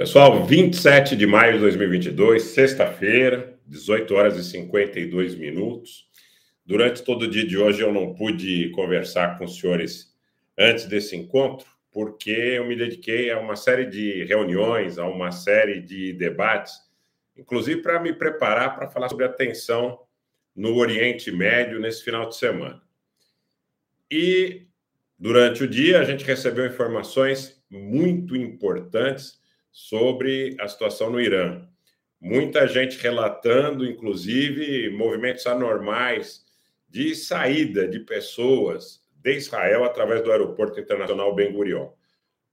Pessoal, 27 de maio de 2022, sexta-feira, 18 horas e 52 minutos. Durante todo o dia de hoje eu não pude conversar com os senhores antes desse encontro, porque eu me dediquei a uma série de reuniões, a uma série de debates, inclusive para me preparar para falar sobre a tensão no Oriente Médio nesse final de semana. E durante o dia a gente recebeu informações muito importantes sobre a situação no Irã. Muita gente relatando, inclusive, movimentos anormais de saída de pessoas de Israel através do Aeroporto Internacional Ben Gurion.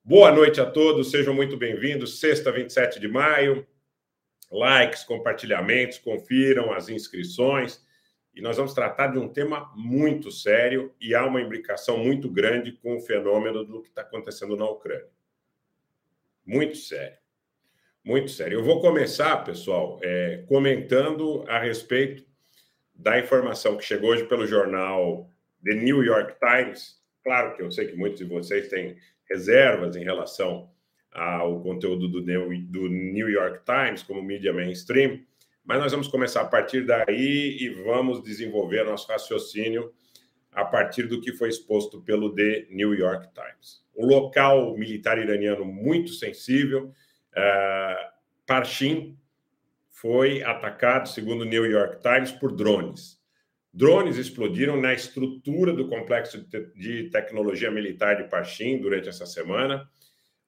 Boa noite a todos, sejam muito bem-vindos. Sexta, 27 de maio. Likes, compartilhamentos, confiram as inscrições. E nós vamos tratar de um tema muito sério e há uma imbricação muito grande com o fenômeno do que está acontecendo na Ucrânia. Muito sério. Muito sério. Eu vou começar, pessoal, é, comentando a respeito da informação que chegou hoje pelo jornal The New York Times. Claro que eu sei que muitos de vocês têm reservas em relação ao conteúdo do New York Times como mídia mainstream, mas nós vamos começar a partir daí e vamos desenvolver nosso raciocínio a partir do que foi exposto pelo The New York Times um local militar iraniano muito sensível. Uh, Parchim foi atacado, segundo o New York Times, por drones. Drones explodiram na estrutura do complexo de tecnologia militar de Parchim durante essa semana.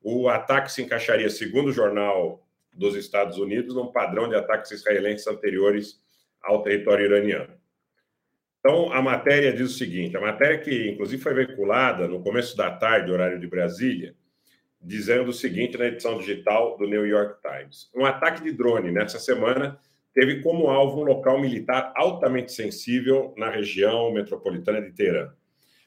O ataque se encaixaria, segundo o jornal dos Estados Unidos, num padrão de ataques israelenses anteriores ao território iraniano. Então, a matéria diz o seguinte: a matéria que, inclusive, foi veiculada no começo da tarde, horário de Brasília, dizendo o seguinte na edição digital do New York Times: um ataque de drone nessa semana teve como alvo um local militar altamente sensível na região metropolitana de Teherã,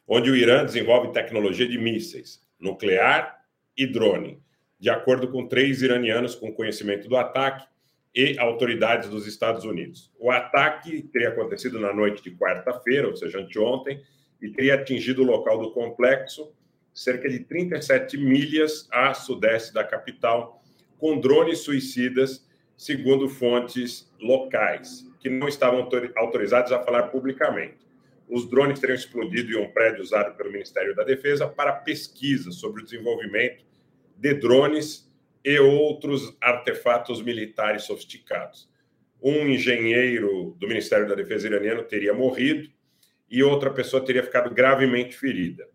onde o Irã desenvolve tecnologia de mísseis, nuclear e drone, de acordo com três iranianos com conhecimento do ataque e autoridades dos Estados Unidos. O ataque teria acontecido na noite de quarta-feira, ou seja, anteontem, e teria atingido o local do complexo, cerca de 37 milhas a sudeste da capital, com drones suicidas, segundo fontes locais, que não estavam autorizados a falar publicamente. Os drones teriam explodido em um prédio usado pelo Ministério da Defesa para pesquisa sobre o desenvolvimento de drones e outros artefatos militares sofisticados. Um engenheiro do Ministério da Defesa iraniano teria morrido e outra pessoa teria ficado gravemente ferida.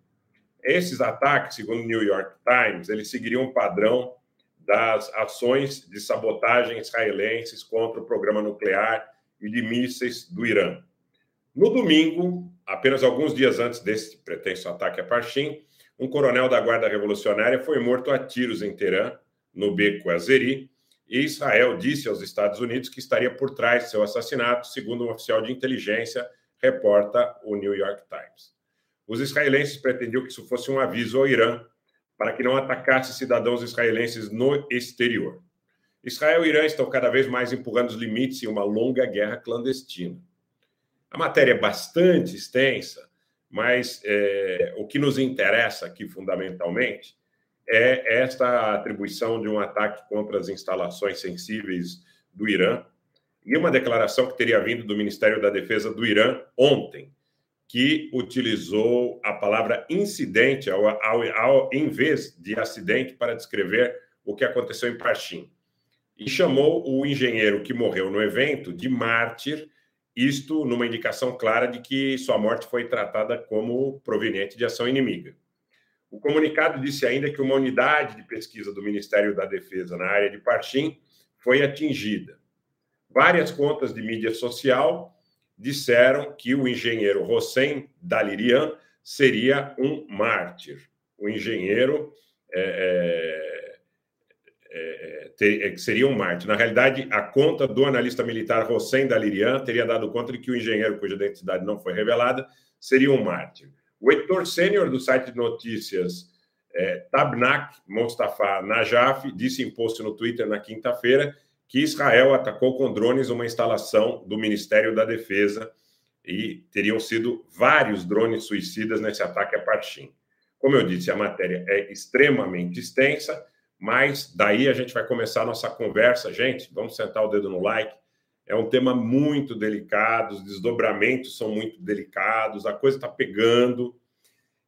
Esses ataques, segundo o New York Times, eles seguiriam um padrão das ações de sabotagem israelenses contra o programa nuclear e de mísseis do Irã. No domingo, apenas alguns dias antes desse pretenso ataque a Parchim, um coronel da Guarda Revolucionária foi morto a tiros em Teherã no beco Azeri, e Israel disse aos Estados Unidos que estaria por trás de seu assassinato, segundo um oficial de inteligência, reporta o New York Times. Os israelenses pretendiam que isso fosse um aviso ao Irã para que não atacasse cidadãos israelenses no exterior. Israel e Irã estão cada vez mais empurrando os limites em uma longa guerra clandestina. A matéria é bastante extensa, mas é, o que nos interessa aqui fundamentalmente é esta atribuição de um ataque contra as instalações sensíveis do Irã e uma declaração que teria vindo do Ministério da Defesa do Irã ontem, que utilizou a palavra incidente ao, ao, ao, em vez de acidente para descrever o que aconteceu em Parchim. E chamou o engenheiro que morreu no evento de mártir, isto numa indicação clara de que sua morte foi tratada como proveniente de ação inimiga. O comunicado disse ainda que uma unidade de pesquisa do Ministério da Defesa na área de Parchim foi atingida. Várias contas de mídia social disseram que o engenheiro Hossein Dalirian seria um mártir. O engenheiro é, é, é, é seria um mártir. Na realidade, a conta do analista militar Hossein Dalirian teria dado conta de que o engenheiro, cuja identidade não foi revelada, seria um mártir. O editor sênior do site de notícias é, Tabnak Mustafa Najaf disse em post no Twitter na quinta-feira que Israel atacou com drones uma instalação do Ministério da Defesa e teriam sido vários drones suicidas nesse ataque a Parchim. Como eu disse, a matéria é extremamente extensa, mas daí a gente vai começar a nossa conversa. Gente, vamos sentar o dedo no like. É um tema muito delicado, os desdobramentos são muito delicados, a coisa está pegando.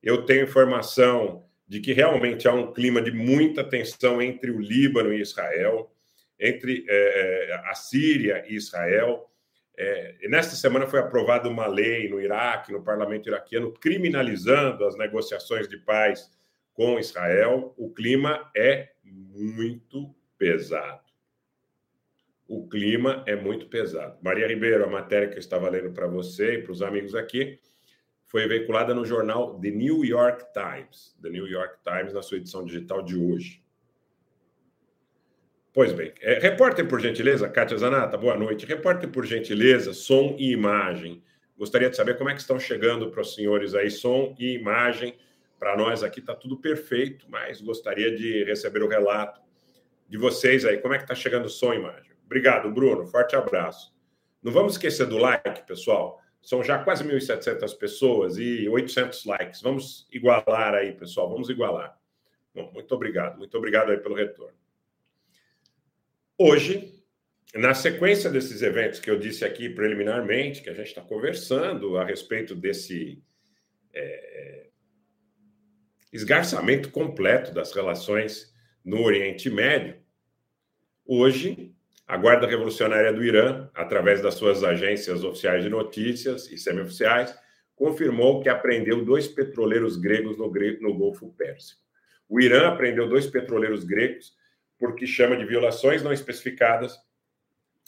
Eu tenho informação de que realmente há um clima de muita tensão entre o Líbano e Israel, entre é, a Síria e Israel. É, nesta semana foi aprovada uma lei no Iraque, no parlamento iraquiano, criminalizando as negociações de paz com Israel. O clima é muito pesado. O clima é muito pesado. Maria Ribeiro, a matéria que eu estava lendo para você e para os amigos aqui, foi veiculada no jornal The New York Times, The New York Times, na sua edição digital de hoje. Pois bem, é, repórter por gentileza, Kátia Zanata, boa noite. Repórter por gentileza, som e imagem. Gostaria de saber como é que estão chegando para os senhores aí, som e imagem. Para nós aqui está tudo perfeito, mas gostaria de receber o relato de vocês aí. Como é que está chegando som e imagem? Obrigado, Bruno. Forte abraço. Não vamos esquecer do like, pessoal. São já quase 1.700 pessoas e 800 likes. Vamos igualar aí, pessoal. Vamos igualar. Bom, muito obrigado. Muito obrigado aí pelo retorno. Hoje, na sequência desses eventos que eu disse aqui preliminarmente, que a gente está conversando a respeito desse é, esgarçamento completo das relações no Oriente Médio, hoje a Guarda Revolucionária do Irã, através das suas agências oficiais de notícias e semioficiais, confirmou que apreendeu dois petroleiros gregos no, no Golfo Pérsico. O Irã apreendeu dois petroleiros gregos porque chama de violações não especificadas,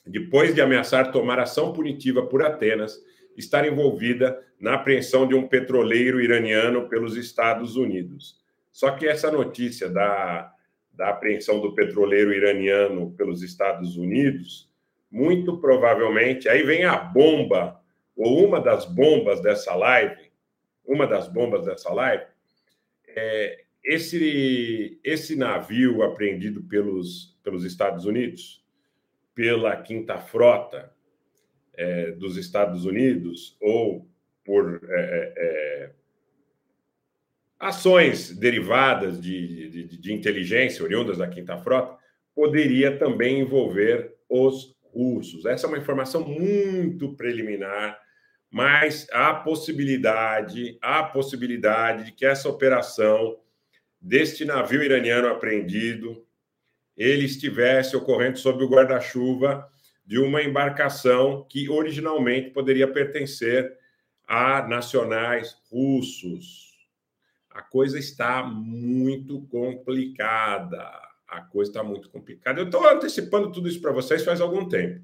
depois de ameaçar tomar ação punitiva por Atenas, estar envolvida na apreensão de um petroleiro iraniano pelos Estados Unidos. Só que essa notícia da da apreensão do petroleiro iraniano pelos Estados Unidos, muito provavelmente, aí vem a bomba, ou uma das bombas dessa live, uma das bombas dessa live, é, esse, esse navio apreendido pelos, pelos Estados Unidos, pela Quinta Frota é, dos Estados Unidos, ou por é, é, é ações derivadas de, de, de, inteligência oriundas da Quinta Frota poderia também envolver os russos. Essa é uma informação muito preliminar, mas há possibilidade, há possibilidade de que essa operação deste navio iraniano apreendido ele estivesse ocorrendo sob o guarda-chuva de uma embarcação que originalmente poderia pertencer a nacionais russos a coisa está muito complicada. A coisa está muito complicada. Eu estou antecipando tudo isso para vocês faz algum tempo.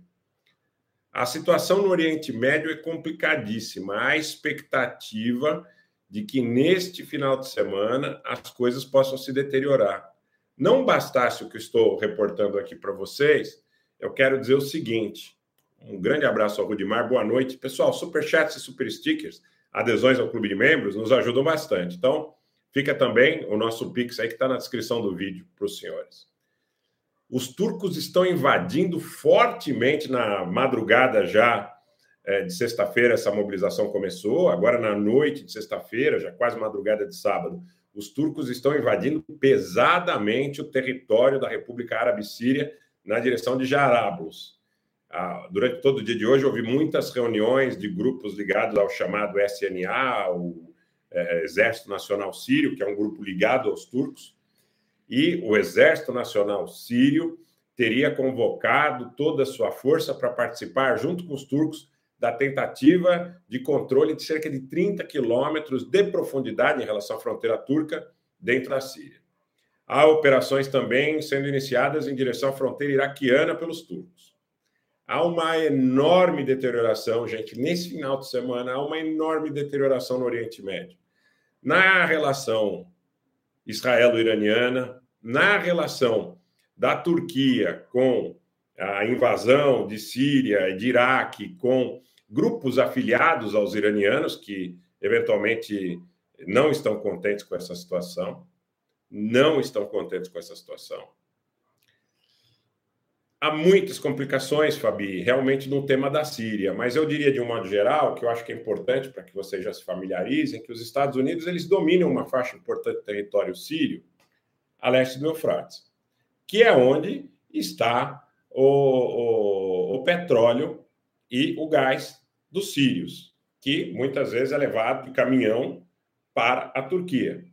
A situação no Oriente Médio é complicadíssima. Há expectativa de que neste final de semana as coisas possam se deteriorar. Não bastasse o que estou reportando aqui para vocês, eu quero dizer o seguinte: um grande abraço ao Rudimar, boa noite. Pessoal, superchats e super stickers, adesões ao clube de membros nos ajudam bastante. Então, Fica também o nosso Pix aí que está na descrição do vídeo para os senhores. Os turcos estão invadindo fortemente na madrugada já é, de sexta-feira, essa mobilização começou. Agora, na noite de sexta-feira, já quase madrugada de sábado, os turcos estão invadindo pesadamente o território da República Árabe Síria na direção de Jarablus. Ah, durante todo o dia de hoje, houve muitas reuniões de grupos ligados ao chamado SNA, o é, Exército Nacional Sírio, que é um grupo ligado aos turcos, e o Exército Nacional Sírio teria convocado toda a sua força para participar, junto com os turcos, da tentativa de controle de cerca de 30 quilômetros de profundidade em relação à fronteira turca dentro da Síria. Há operações também sendo iniciadas em direção à fronteira iraquiana pelos turcos. Há uma enorme deterioração, gente, nesse final de semana, há uma enorme deterioração no Oriente Médio. Na relação israelo-iraniana, na relação da Turquia com a invasão de Síria e de Iraque, com grupos afiliados aos iranianos que eventualmente não estão contentes com essa situação, não estão contentes com essa situação há muitas complicações, Fabi, realmente no tema da Síria, mas eu diria de um modo geral, que eu acho que é importante para que vocês já se familiarizem, que os Estados Unidos eles dominam uma faixa importante do território sírio a leste do Eufrates. que é onde está o, o, o petróleo e o gás dos sírios, que muitas vezes é levado de caminhão para a Turquia,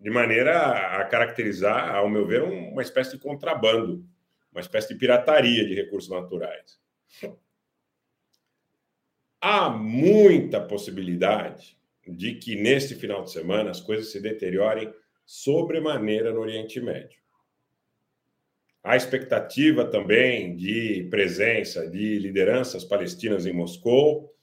de maneira a caracterizar, ao meu ver, uma espécie de contrabando, uma espécie de pirataria de recursos naturais. Há muita possibilidade de que neste final de semana as coisas se deteriorem sobremaneira no Oriente Médio. Há expectativa também de presença de lideranças palestinas em Moscou.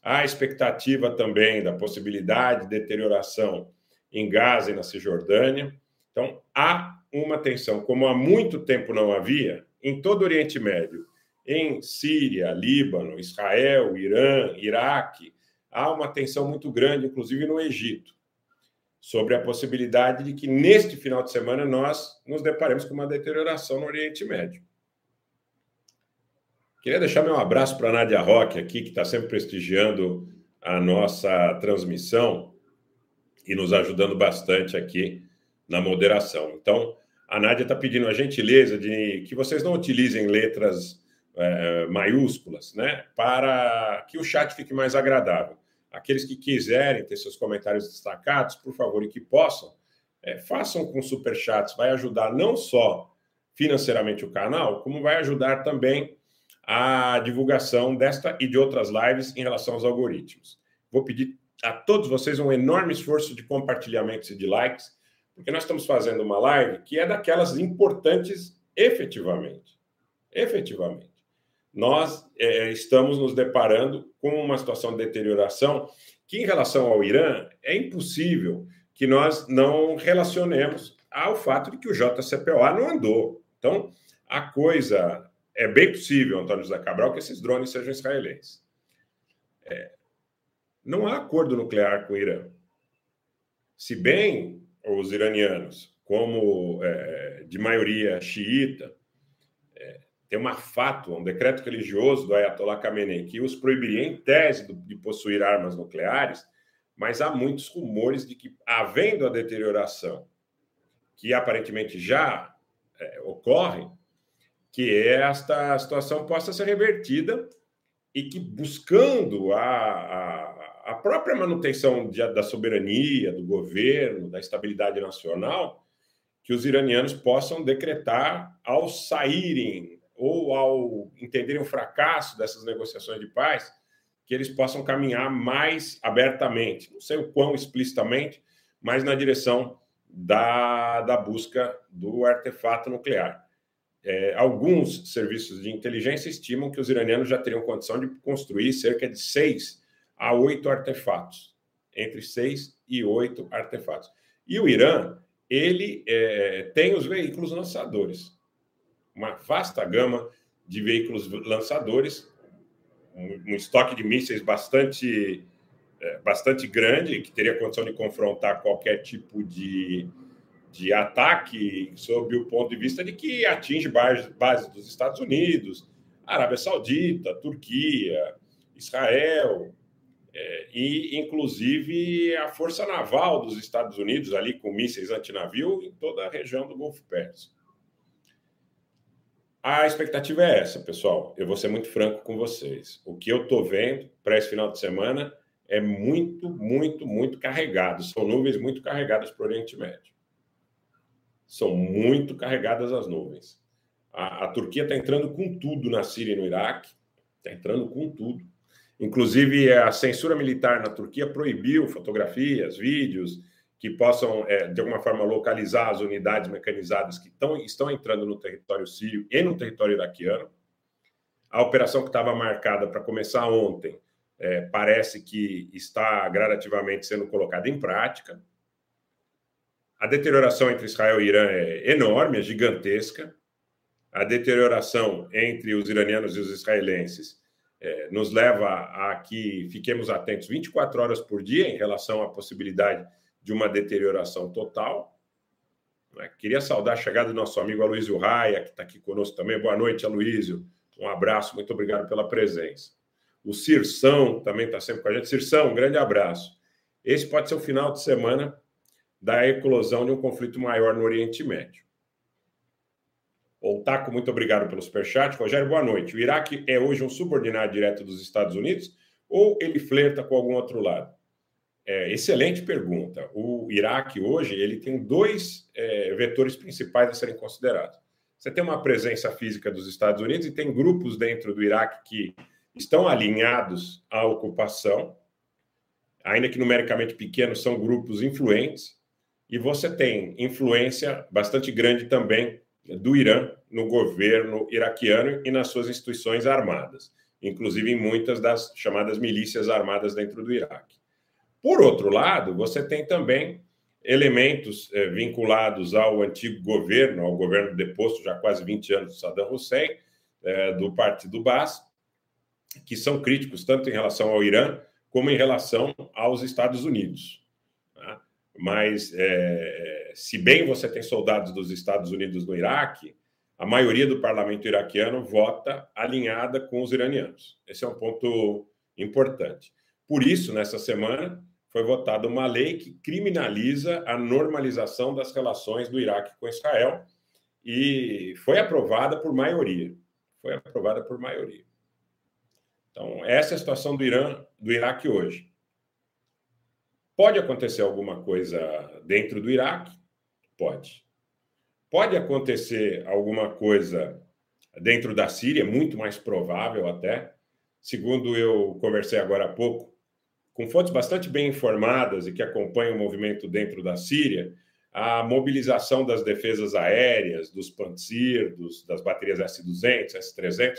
Há expectativa também da possibilidade de deterioração em Gaza e na Cisjordânia. Então, há uma tensão, como há muito tempo não havia, em todo o Oriente Médio, em Síria, Líbano, Israel, Irã, Iraque, há uma tensão muito grande, inclusive no Egito sobre a possibilidade de que neste final de semana nós nos deparemos com uma deterioração no Oriente Médio. Queria deixar meu abraço para a Nádia Roque aqui, que está sempre prestigiando a nossa transmissão e nos ajudando bastante aqui na moderação. Então, a Nádia está pedindo a gentileza de que vocês não utilizem letras é, maiúsculas, né, para que o chat fique mais agradável. Aqueles que quiserem ter seus comentários destacados, por favor, e que possam, é, façam com superchats. Vai ajudar não só financeiramente o canal, como vai ajudar também a divulgação desta e de outras lives em relação aos algoritmos. Vou pedir a todos vocês um enorme esforço de compartilhamentos e de likes, porque nós estamos fazendo uma live que é daquelas importantes efetivamente. Efetivamente nós é, estamos nos deparando com uma situação de deterioração que, em relação ao Irã, é impossível que nós não relacionemos ao fato de que o JCPOA não andou. Então, a coisa é bem possível, Antônio José Cabral, que esses drones sejam israelenses. É, não há acordo nuclear com o Irã. Se bem os iranianos, como é, de maioria xiita, tem uma fátua, um decreto religioso do Ayatollah Khamenei que os proibiria em tese de possuir armas nucleares, mas há muitos rumores de que, havendo a deterioração que aparentemente já é, ocorre, que esta situação possa ser revertida e que, buscando a, a, a própria manutenção de, da soberania, do governo, da estabilidade nacional, que os iranianos possam decretar, ao saírem ou ao entenderem o fracasso dessas negociações de paz, que eles possam caminhar mais abertamente, não sei o quão explicitamente, mas na direção da, da busca do artefato nuclear. É, alguns serviços de inteligência estimam que os iranianos já teriam condição de construir cerca de seis a oito artefatos, entre seis e oito artefatos. E o Irã, ele é, tem os veículos lançadores uma vasta gama de veículos lançadores, um, um estoque de mísseis bastante, é, bastante grande, que teria condição de confrontar qualquer tipo de, de ataque, sob o ponto de vista de que atinge bases base dos Estados Unidos, Arábia Saudita, Turquia, Israel, é, e inclusive a Força Naval dos Estados Unidos, ali com mísseis antinavio, em toda a região do Golfo Pérsico. A expectativa é essa, pessoal. Eu vou ser muito franco com vocês. O que eu estou vendo para esse final de semana é muito, muito, muito carregado. São nuvens muito carregadas para o Oriente Médio. São muito carregadas as nuvens. A, a Turquia está entrando com tudo na Síria e no Iraque. Está entrando com tudo. Inclusive, a censura militar na Turquia proibiu fotografias, vídeos, que possam, é, de alguma forma, localizar as unidades mecanizadas que tão, estão entrando no território sírio e no território iraquiano. A operação que estava marcada para começar ontem é, parece que está gradativamente sendo colocada em prática. A deterioração entre Israel e Irã é enorme, é gigantesca. A deterioração entre os iranianos e os israelenses é, nos leva a que fiquemos atentos 24 horas por dia em relação à possibilidade de uma deterioração total. Né? Queria saudar a chegada do nosso amigo Aloysio Raia, que está aqui conosco também. Boa noite, Aloysio. Um abraço, muito obrigado pela presença. O Cirção também está sempre com a gente. Cirção, um grande abraço. Esse pode ser o final de semana da eclosão de um conflito maior no Oriente Médio. O Taco, muito obrigado pelo superchat. Rogério, boa noite. O Iraque é hoje um subordinado direto dos Estados Unidos ou ele flerta com algum outro lado? É, excelente pergunta. O Iraque hoje ele tem dois é, vetores principais a serem considerados. Você tem uma presença física dos Estados Unidos e tem grupos dentro do Iraque que estão alinhados à ocupação, ainda que numericamente pequenos, são grupos influentes. E você tem influência bastante grande também do Irã no governo iraquiano e nas suas instituições armadas, inclusive em muitas das chamadas milícias armadas dentro do Iraque. Por outro lado, você tem também elementos eh, vinculados ao antigo governo, ao governo deposto já quase 20 anos de Saddam Hussein, eh, do Partido Baas, que são críticos tanto em relação ao Irã como em relação aos Estados Unidos. Mas, eh, se bem você tem soldados dos Estados Unidos no Iraque, a maioria do parlamento iraquiano vota alinhada com os iranianos. Esse é um ponto importante. Por isso, nessa semana, foi votada uma lei que criminaliza a normalização das relações do Iraque com Israel e foi aprovada por maioria. Foi aprovada por maioria. Então, essa é a situação do Irã, do Iraque hoje. Pode acontecer alguma coisa dentro do Iraque? Pode. Pode acontecer alguma coisa dentro da Síria, muito mais provável até. Segundo eu conversei agora há pouco com fontes bastante bem informadas e que acompanham o movimento dentro da Síria, a mobilização das defesas aéreas, dos Pantsir, dos, das baterias S-200, S-300,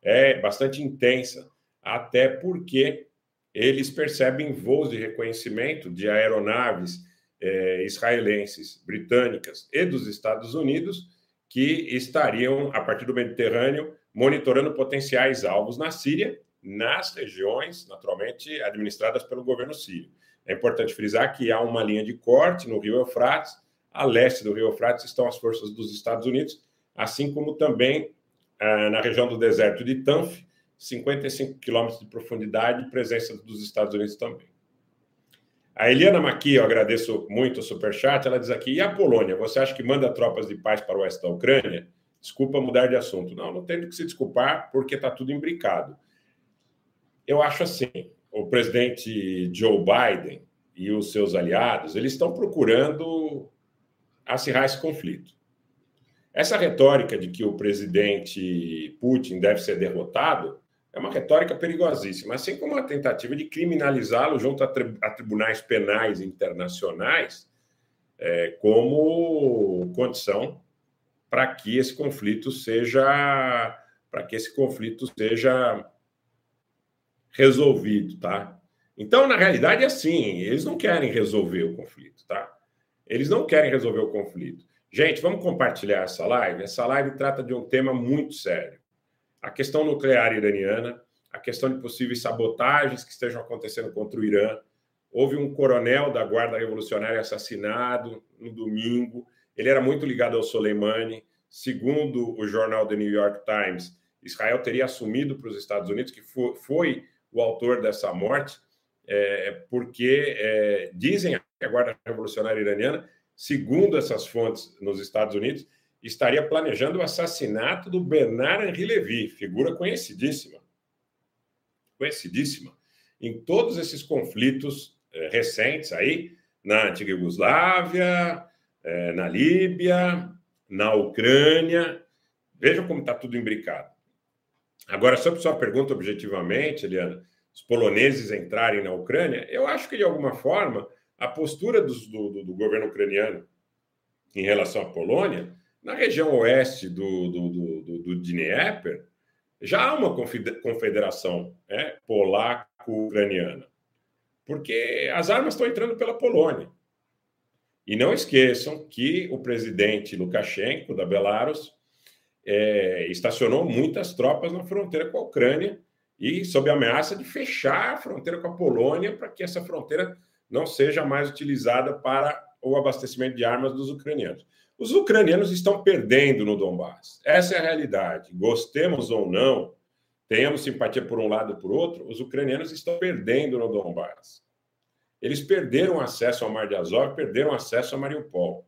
é bastante intensa, até porque eles percebem voos de reconhecimento de aeronaves eh, israelenses, britânicas e dos Estados Unidos que estariam, a partir do Mediterrâneo, monitorando potenciais alvos na Síria nas regiões, naturalmente, administradas pelo governo sírio. É importante frisar que há uma linha de corte no rio Eufrates, a leste do rio Eufrates estão as forças dos Estados Unidos, assim como também ah, na região do deserto de Tanf, 55 quilômetros de profundidade, presença dos Estados Unidos também. A Eliana Maqui, eu agradeço muito o superchat, ela diz aqui, e a Polônia, você acha que manda tropas de paz para o oeste da Ucrânia? Desculpa mudar de assunto. Não, não tem que se desculpar, porque está tudo imbricado. Eu acho assim, o presidente Joe Biden e os seus aliados, eles estão procurando acirrar esse conflito. Essa retórica de que o presidente Putin deve ser derrotado é uma retórica perigosíssima, assim como a tentativa de criminalizá-lo junto a, tri a, tribunais penais internacionais é, como condição para que esse conflito seja para que esse conflito seja resolvido, tá? Então, na realidade, é assim: eles não querem resolver o conflito, tá? Eles não querem resolver o conflito. Gente, vamos compartilhar essa live. Essa live trata de um tema muito sério: a questão nuclear iraniana, a questão de possíveis sabotagens que estejam acontecendo contra o Irã. Houve um coronel da Guarda Revolucionária assassinado no domingo. Ele era muito ligado ao Soleimani. Segundo o jornal The New York Times, Israel teria assumido para os Estados Unidos que foi o autor dessa morte, é, porque é, dizem que a Guarda Revolucionária Iraniana, segundo essas fontes nos Estados Unidos, estaria planejando o assassinato do Bernard Henri Levy, figura conhecidíssima. Conhecidíssima. Em todos esses conflitos é, recentes aí, na antiga Iugoslávia, é, na Líbia, na Ucrânia. Vejam como está tudo imbricado. Agora, sobre sua pergunta objetivamente, Eliana, os poloneses entrarem na Ucrânia, eu acho que, de alguma forma, a postura do, do, do governo ucraniano em relação à Polônia, na região oeste do, do, do, do Dnieper, já há uma confederação né, polaco-ucraniana, porque as armas estão entrando pela Polônia. E não esqueçam que o presidente Lukashenko, da Belarus, é, estacionou muitas tropas na fronteira com a Ucrânia e sob ameaça de fechar a fronteira com a Polônia para que essa fronteira não seja mais utilizada para o abastecimento de armas dos ucranianos. Os ucranianos estão perdendo no Donbass. Essa é a realidade. Gostemos ou não, tenhamos simpatia por um lado ou por outro, os ucranianos estão perdendo no Donbass. Eles perderam acesso ao Mar de Azov, perderam acesso a Mariupol.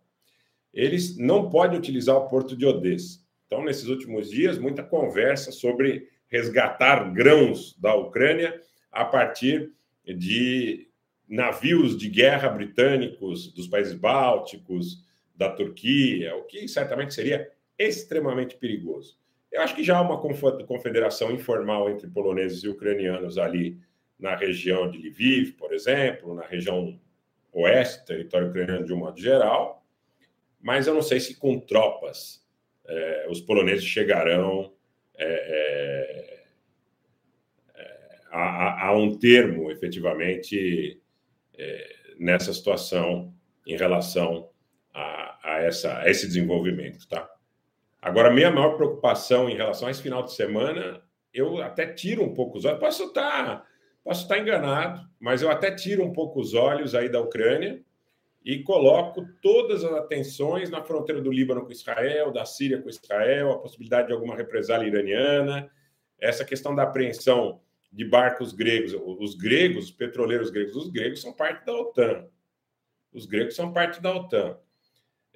Eles não podem utilizar o porto de Odessa Então, nesses últimos dias, muita conversa sobre resgatar grãos da Ucrânia a partir de navios de guerra britânicos dos países bálticos, da Turquia, o que certamente seria extremamente perigoso. Eu acho que já há uma confederação informal entre poloneses e ucranianos ali na região de Lviv, por exemplo, na região oeste, território ucraniano de um modo geral, mas eu não sei se com tropas é, os poloneses chegarão é, é, a, a, um termo, efetivamente, nessa situação em relação a, a, essa, a esse desenvolvimento, tá? Agora, minha maior preocupação em relação a esse final de semana, eu até tiro um pouco os olhos. Posso estar, posso estar enganado, mas eu até tiro um pouco os olhos aí da Ucrânia e coloco todas as atenções na fronteira do Líbano com Israel, da Síria com Israel, a possibilidade de alguma represália iraniana, essa questão da apreensão de barcos gregos. Os gregos, os petroleiros gregos, os gregos são parte da OTAN. Os gregos são parte da OTAN.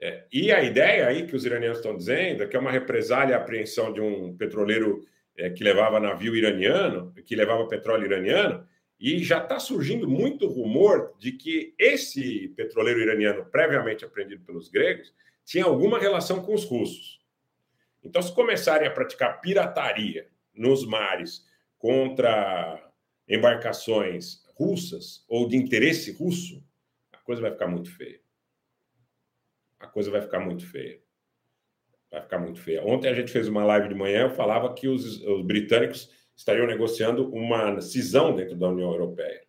É, e a ideia aí que os iranianos estão dizendo é que é uma represália à apreensão de um petroleiro é, que levava navio iraniano, que levava petróleo iraniano, e já está surgindo muito rumor de que esse petroleiro iraniano, previamente apreendido pelos gregos, tinha alguma relação com os russos. Então, se começarem a praticar pirataria nos mares contra embarcações russas ou de interesse russo, a coisa vai ficar muito feia a coisa vai ficar muito feia. Vai ficar muito feia. Ontem a gente fez uma live de manhã, eu falava que os, os britânicos estariam negociando uma cisão dentro da União Europeia.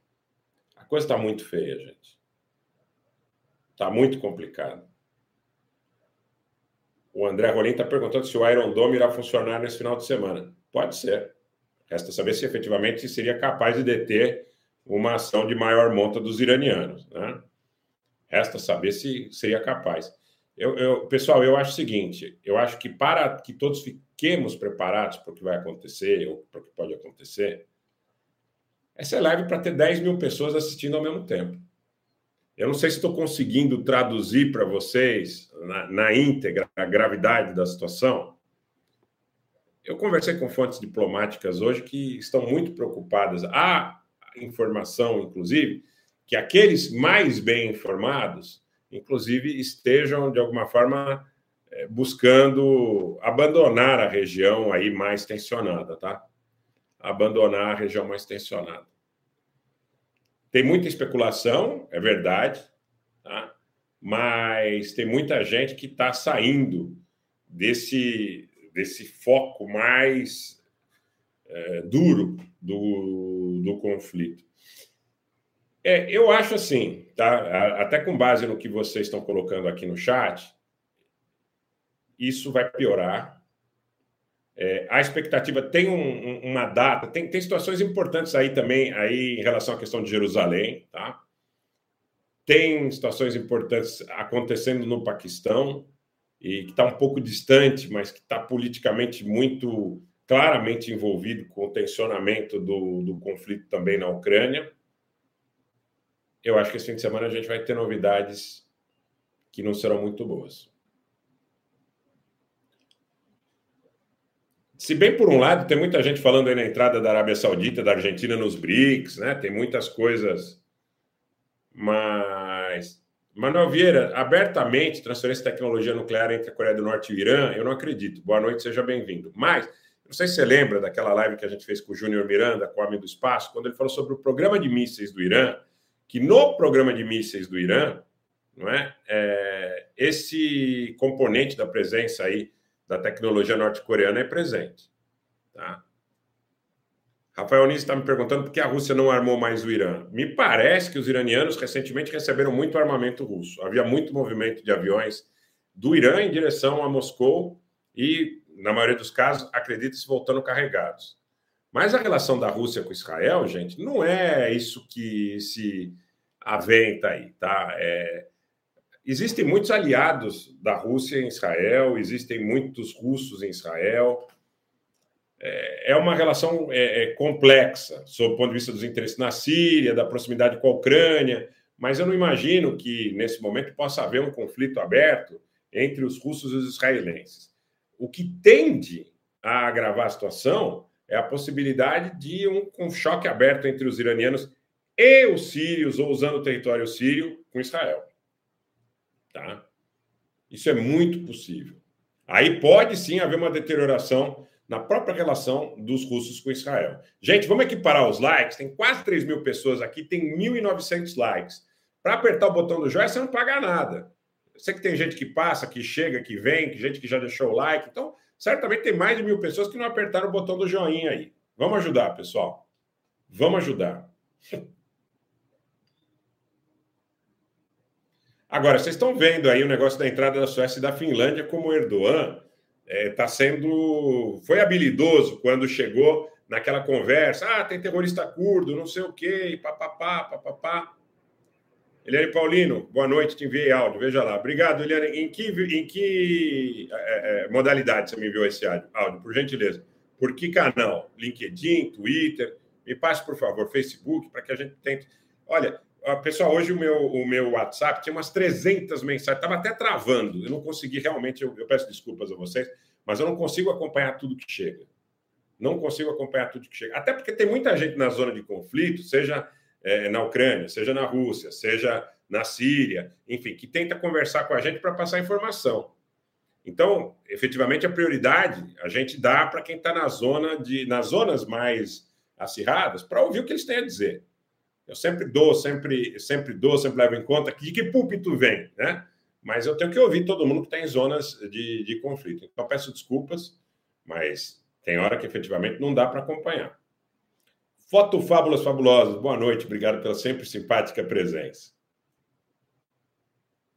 A coisa está muito feia, gente. Está muito complicado. O André Rolim está perguntando se o Iron Dome irá funcionar nesse final de semana. Pode ser. Resta saber se efetivamente seria capaz de deter uma ação de maior monta dos iranianos. Né? Resta saber se seria capaz. Eu, eu, pessoal, eu acho o seguinte: eu acho que para que todos fiquemos preparados para o que vai acontecer ou para o que pode acontecer, essa é live para ter 10 mil pessoas assistindo ao mesmo tempo. Eu não sei se estou conseguindo traduzir para vocês na, na íntegra a gravidade da situação. Eu conversei com fontes diplomáticas hoje que estão muito preocupadas. Há informação, inclusive, que aqueles mais bem informados inclusive, estejam, de alguma forma, é, buscando abandonar a região aí mais tensionada, tá? Abandonar a região mais tensionada. Tem muita especulação, é verdade, tá? mas tem muita gente que está saindo desse, desse foco mais é, duro do, do conflito. É, eu acho assim, tá? Até com base no que vocês estão colocando aqui no chat, isso vai piorar. É, a expectativa tem um, uma data, tem, tem situações importantes aí também aí em relação à questão de Jerusalém, tá? Tem situações importantes acontecendo no Paquistão e que está um pouco distante, mas que está politicamente muito claramente envolvido com o tensionamento do, do conflito também na Ucrânia eu acho que esse fim de semana a gente vai ter novidades que não serão muito boas. Se bem por um lado, tem muita gente falando aí na entrada da Arábia Saudita, da Argentina nos BRICS, né? Tem muitas coisas. Mas, Manuel Vieira, abertamente, transferência de tecnologia nuclear entre a Coreia do Norte e o Irã, eu não acredito. Boa noite, seja bem-vindo. Mas, não sei se você lembra daquela live que a gente fez com o Júnior Miranda, com o Homem do Espaço, quando ele falou sobre o programa de mísseis do Irã, que no programa de mísseis do Irã, não é, é esse componente da presença aí da tecnologia norte-coreana é presente. Tá? Rafael Nis está me perguntando por que a Rússia não armou mais o Irã. Me parece que os iranianos recentemente receberam muito armamento russo. Havia muito movimento de aviões do Irã em direção a Moscou e, na maioria dos casos, acredita-se voltando carregados. Mas a relação da Rússia com Israel, gente, não é isso que se aventa aí, tá? É, existem muitos aliados da Rússia em Israel, existem muitos russos em Israel. É, é uma relação é, é, complexa, sob o ponto de vista dos interesses na Síria, da proximidade com a Ucrânia, mas eu não imagino que nesse momento possa haver um conflito aberto entre os russos e os israelenses. o que tende a agravar a situação é a possibilidade de um, um choque aberto entre os iranianos e os sírios, ou usando o território sírio, com Israel. Tá? Isso é muito possível. Aí pode sim haver uma deterioração na própria relação dos russos com Israel. Gente, vamos equiparar os likes. Tem quase 3 mil pessoas aqui, tem 1.900 likes. Para apertar o botão do joia, você não paga nada. Eu sei que tem gente que passa, que chega, que vem, que gente que já deixou o like. Então, certamente tem mais de mil pessoas que não apertaram o botão do joinha aí. Vamos ajudar, pessoal. Vamos ajudar. Agora, vocês estão vendo aí o negócio da entrada da Suécia e da Finlândia, como o Erdogan está é, sendo. Foi habilidoso quando chegou naquela conversa. Ah, tem terrorista curdo, não sei o quê, papapá, papapá. Eliane Paulino, boa noite, te enviei áudio, veja lá. Obrigado, Eliane. Em que, em que é, é, modalidade você me enviou esse áudio, por gentileza? Por que canal? LinkedIn, Twitter? Me passe, por favor, Facebook, para que a gente tente. Olha, pessoal, hoje o meu, o meu WhatsApp tinha umas 300 mensagens, estava até travando. Eu não consegui realmente, eu, eu peço desculpas a vocês, mas eu não consigo acompanhar tudo que chega. Não consigo acompanhar tudo que chega. Até porque tem muita gente na zona de conflito, seja é, na Ucrânia, seja na Rússia, seja na Síria, enfim, que tenta conversar com a gente para passar informação. Então, efetivamente, a prioridade a gente dá para quem está na zona de, nas zonas mais acirradas, para ouvir o que eles têm a dizer. Eu sempre dou, sempre, sempre dou, sempre levo em conta que de que púlpito vem, né? Mas eu tenho que ouvir todo mundo que está em zonas de, de conflito. Então, peço desculpas, mas tem hora que efetivamente não dá para acompanhar. Foto Fábulas Fabulosas, boa noite, obrigado pela sempre simpática presença.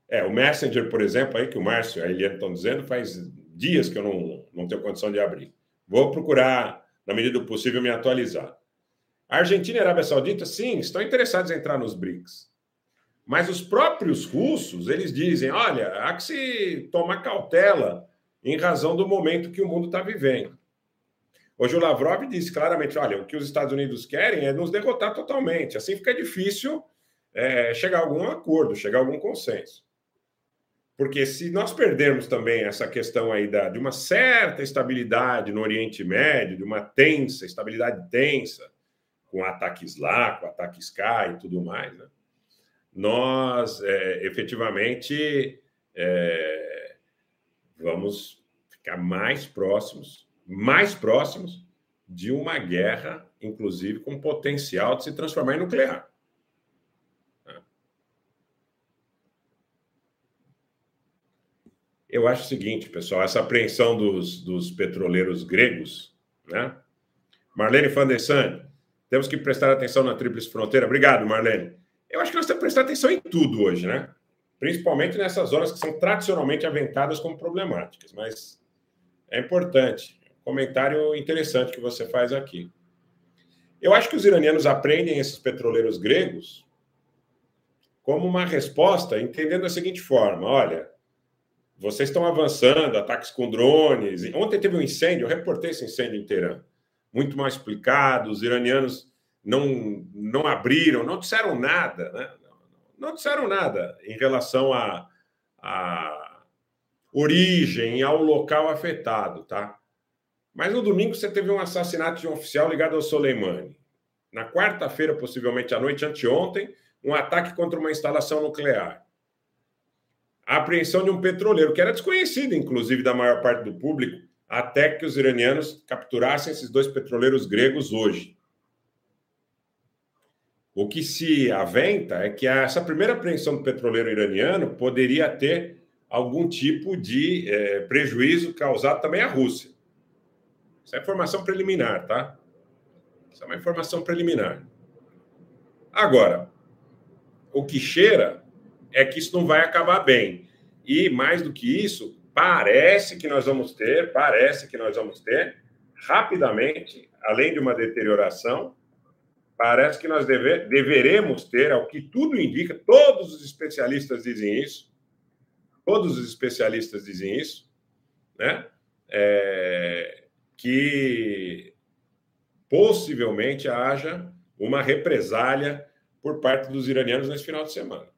É, o Messenger, por exemplo, aí que o Márcio e a Eliane estão dizendo, faz dias que eu não, não tenho condição de abrir. Vou procurar, na medida do possível, me atualizar. A Argentina e a Arábia Saudita, sim, estão interessados em entrar nos BRICS. Mas os próprios russos, eles dizem, olha, há que se tomar cautela em razão do momento que o mundo está vivendo. Hoje o Lavrov disse claramente: olha, o que os Estados Unidos querem é nos derrotar totalmente. Assim fica difícil é, chegar a algum acordo, chegar a algum consenso. Porque se nós perdermos também essa questão aí da, de uma certa estabilidade no Oriente Médio, de uma tensa, estabilidade tensa, com ataques lá, com ataques cá e tudo mais, né? nós é, efetivamente é, vamos ficar mais próximos mais próximos de uma guerra, inclusive com potencial de se transformar em nuclear. Eu acho o seguinte, pessoal, essa apreensão dos, dos petroleiros gregos, né? Marlene Sand, temos que prestar atenção na Tríplice Fronteira. Obrigado, Marlene. Eu acho que nós temos que prestar atenção em tudo hoje, né? Principalmente nessas zonas que são tradicionalmente aventadas como problemáticas, mas é importante. Comentário interessante que você faz aqui. Eu acho que os iranianos aprendem esses petroleiros gregos como uma resposta, entendendo da seguinte forma: olha, vocês estão avançando, ataques com drones. Ontem teve um incêndio, eu reportei esse incêndio em Teherã. Muito mal explicado, os iranianos não, não abriram, não disseram nada, né? Não disseram nada em relação à a, a origem, ao local afetado, tá? Mas no domingo você teve um assassinato de um oficial ligado ao Soleimani. Na quarta-feira, possivelmente à noite, anteontem, um ataque contra uma instalação nuclear. A apreensão de um petroleiro, que era desconhecido, inclusive, da maior parte do público, até que os iranianos capturassem esses dois petroleiros gregos hoje. O que se aventa é que essa primeira apreensão do petroleiro iraniano poderia ter algum tipo de é, prejuízo causado também à Rússia. Isso é informação preliminar, tá? Isso é uma informação preliminar. Agora, o que cheira é que isso não vai acabar bem. E mais do que isso, parece que nós vamos ter, parece que nós vamos ter rapidamente, além de uma deterioração, parece que nós deve, deveremos ter, ao que tudo indica, todos os especialistas dizem isso, todos os especialistas dizem isso, né? É, que possivelmente haja uma represália por parte dos iranianos nesse final de semana.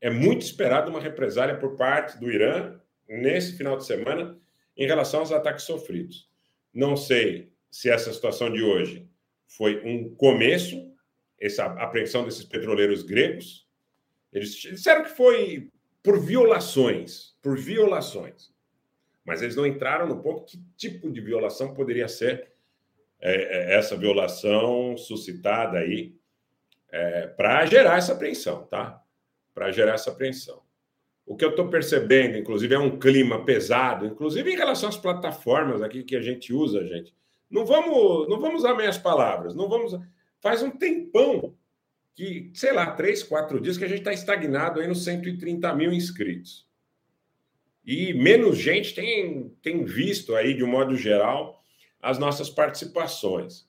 É muito esperado uma represália por parte do Irã nesse final de semana em relação aos ataques sofridos. Não sei se essa situação de hoje foi um começo, essa apreensão desses petroleiros gregos. Eles disseram que foi por violações, por violações. Mas eles não entraram no ponto que tipo de violação poderia ser é, é essa violação suscitada aí é, para gerar essa apreensão, tá? Para gerar essa apreensão. O que eu estou percebendo, inclusive, é um clima pesado, inclusive em relação às plataformas aqui que a gente usa, gente. Não vamos, não vamos usar meias palavras, não vamos. Faz um tempão que, sei lá, três, quatro dias que a gente está estagnado aí nos 130 mil inscritos. E menos gente tem, tem visto aí, de um modo geral, as nossas participações.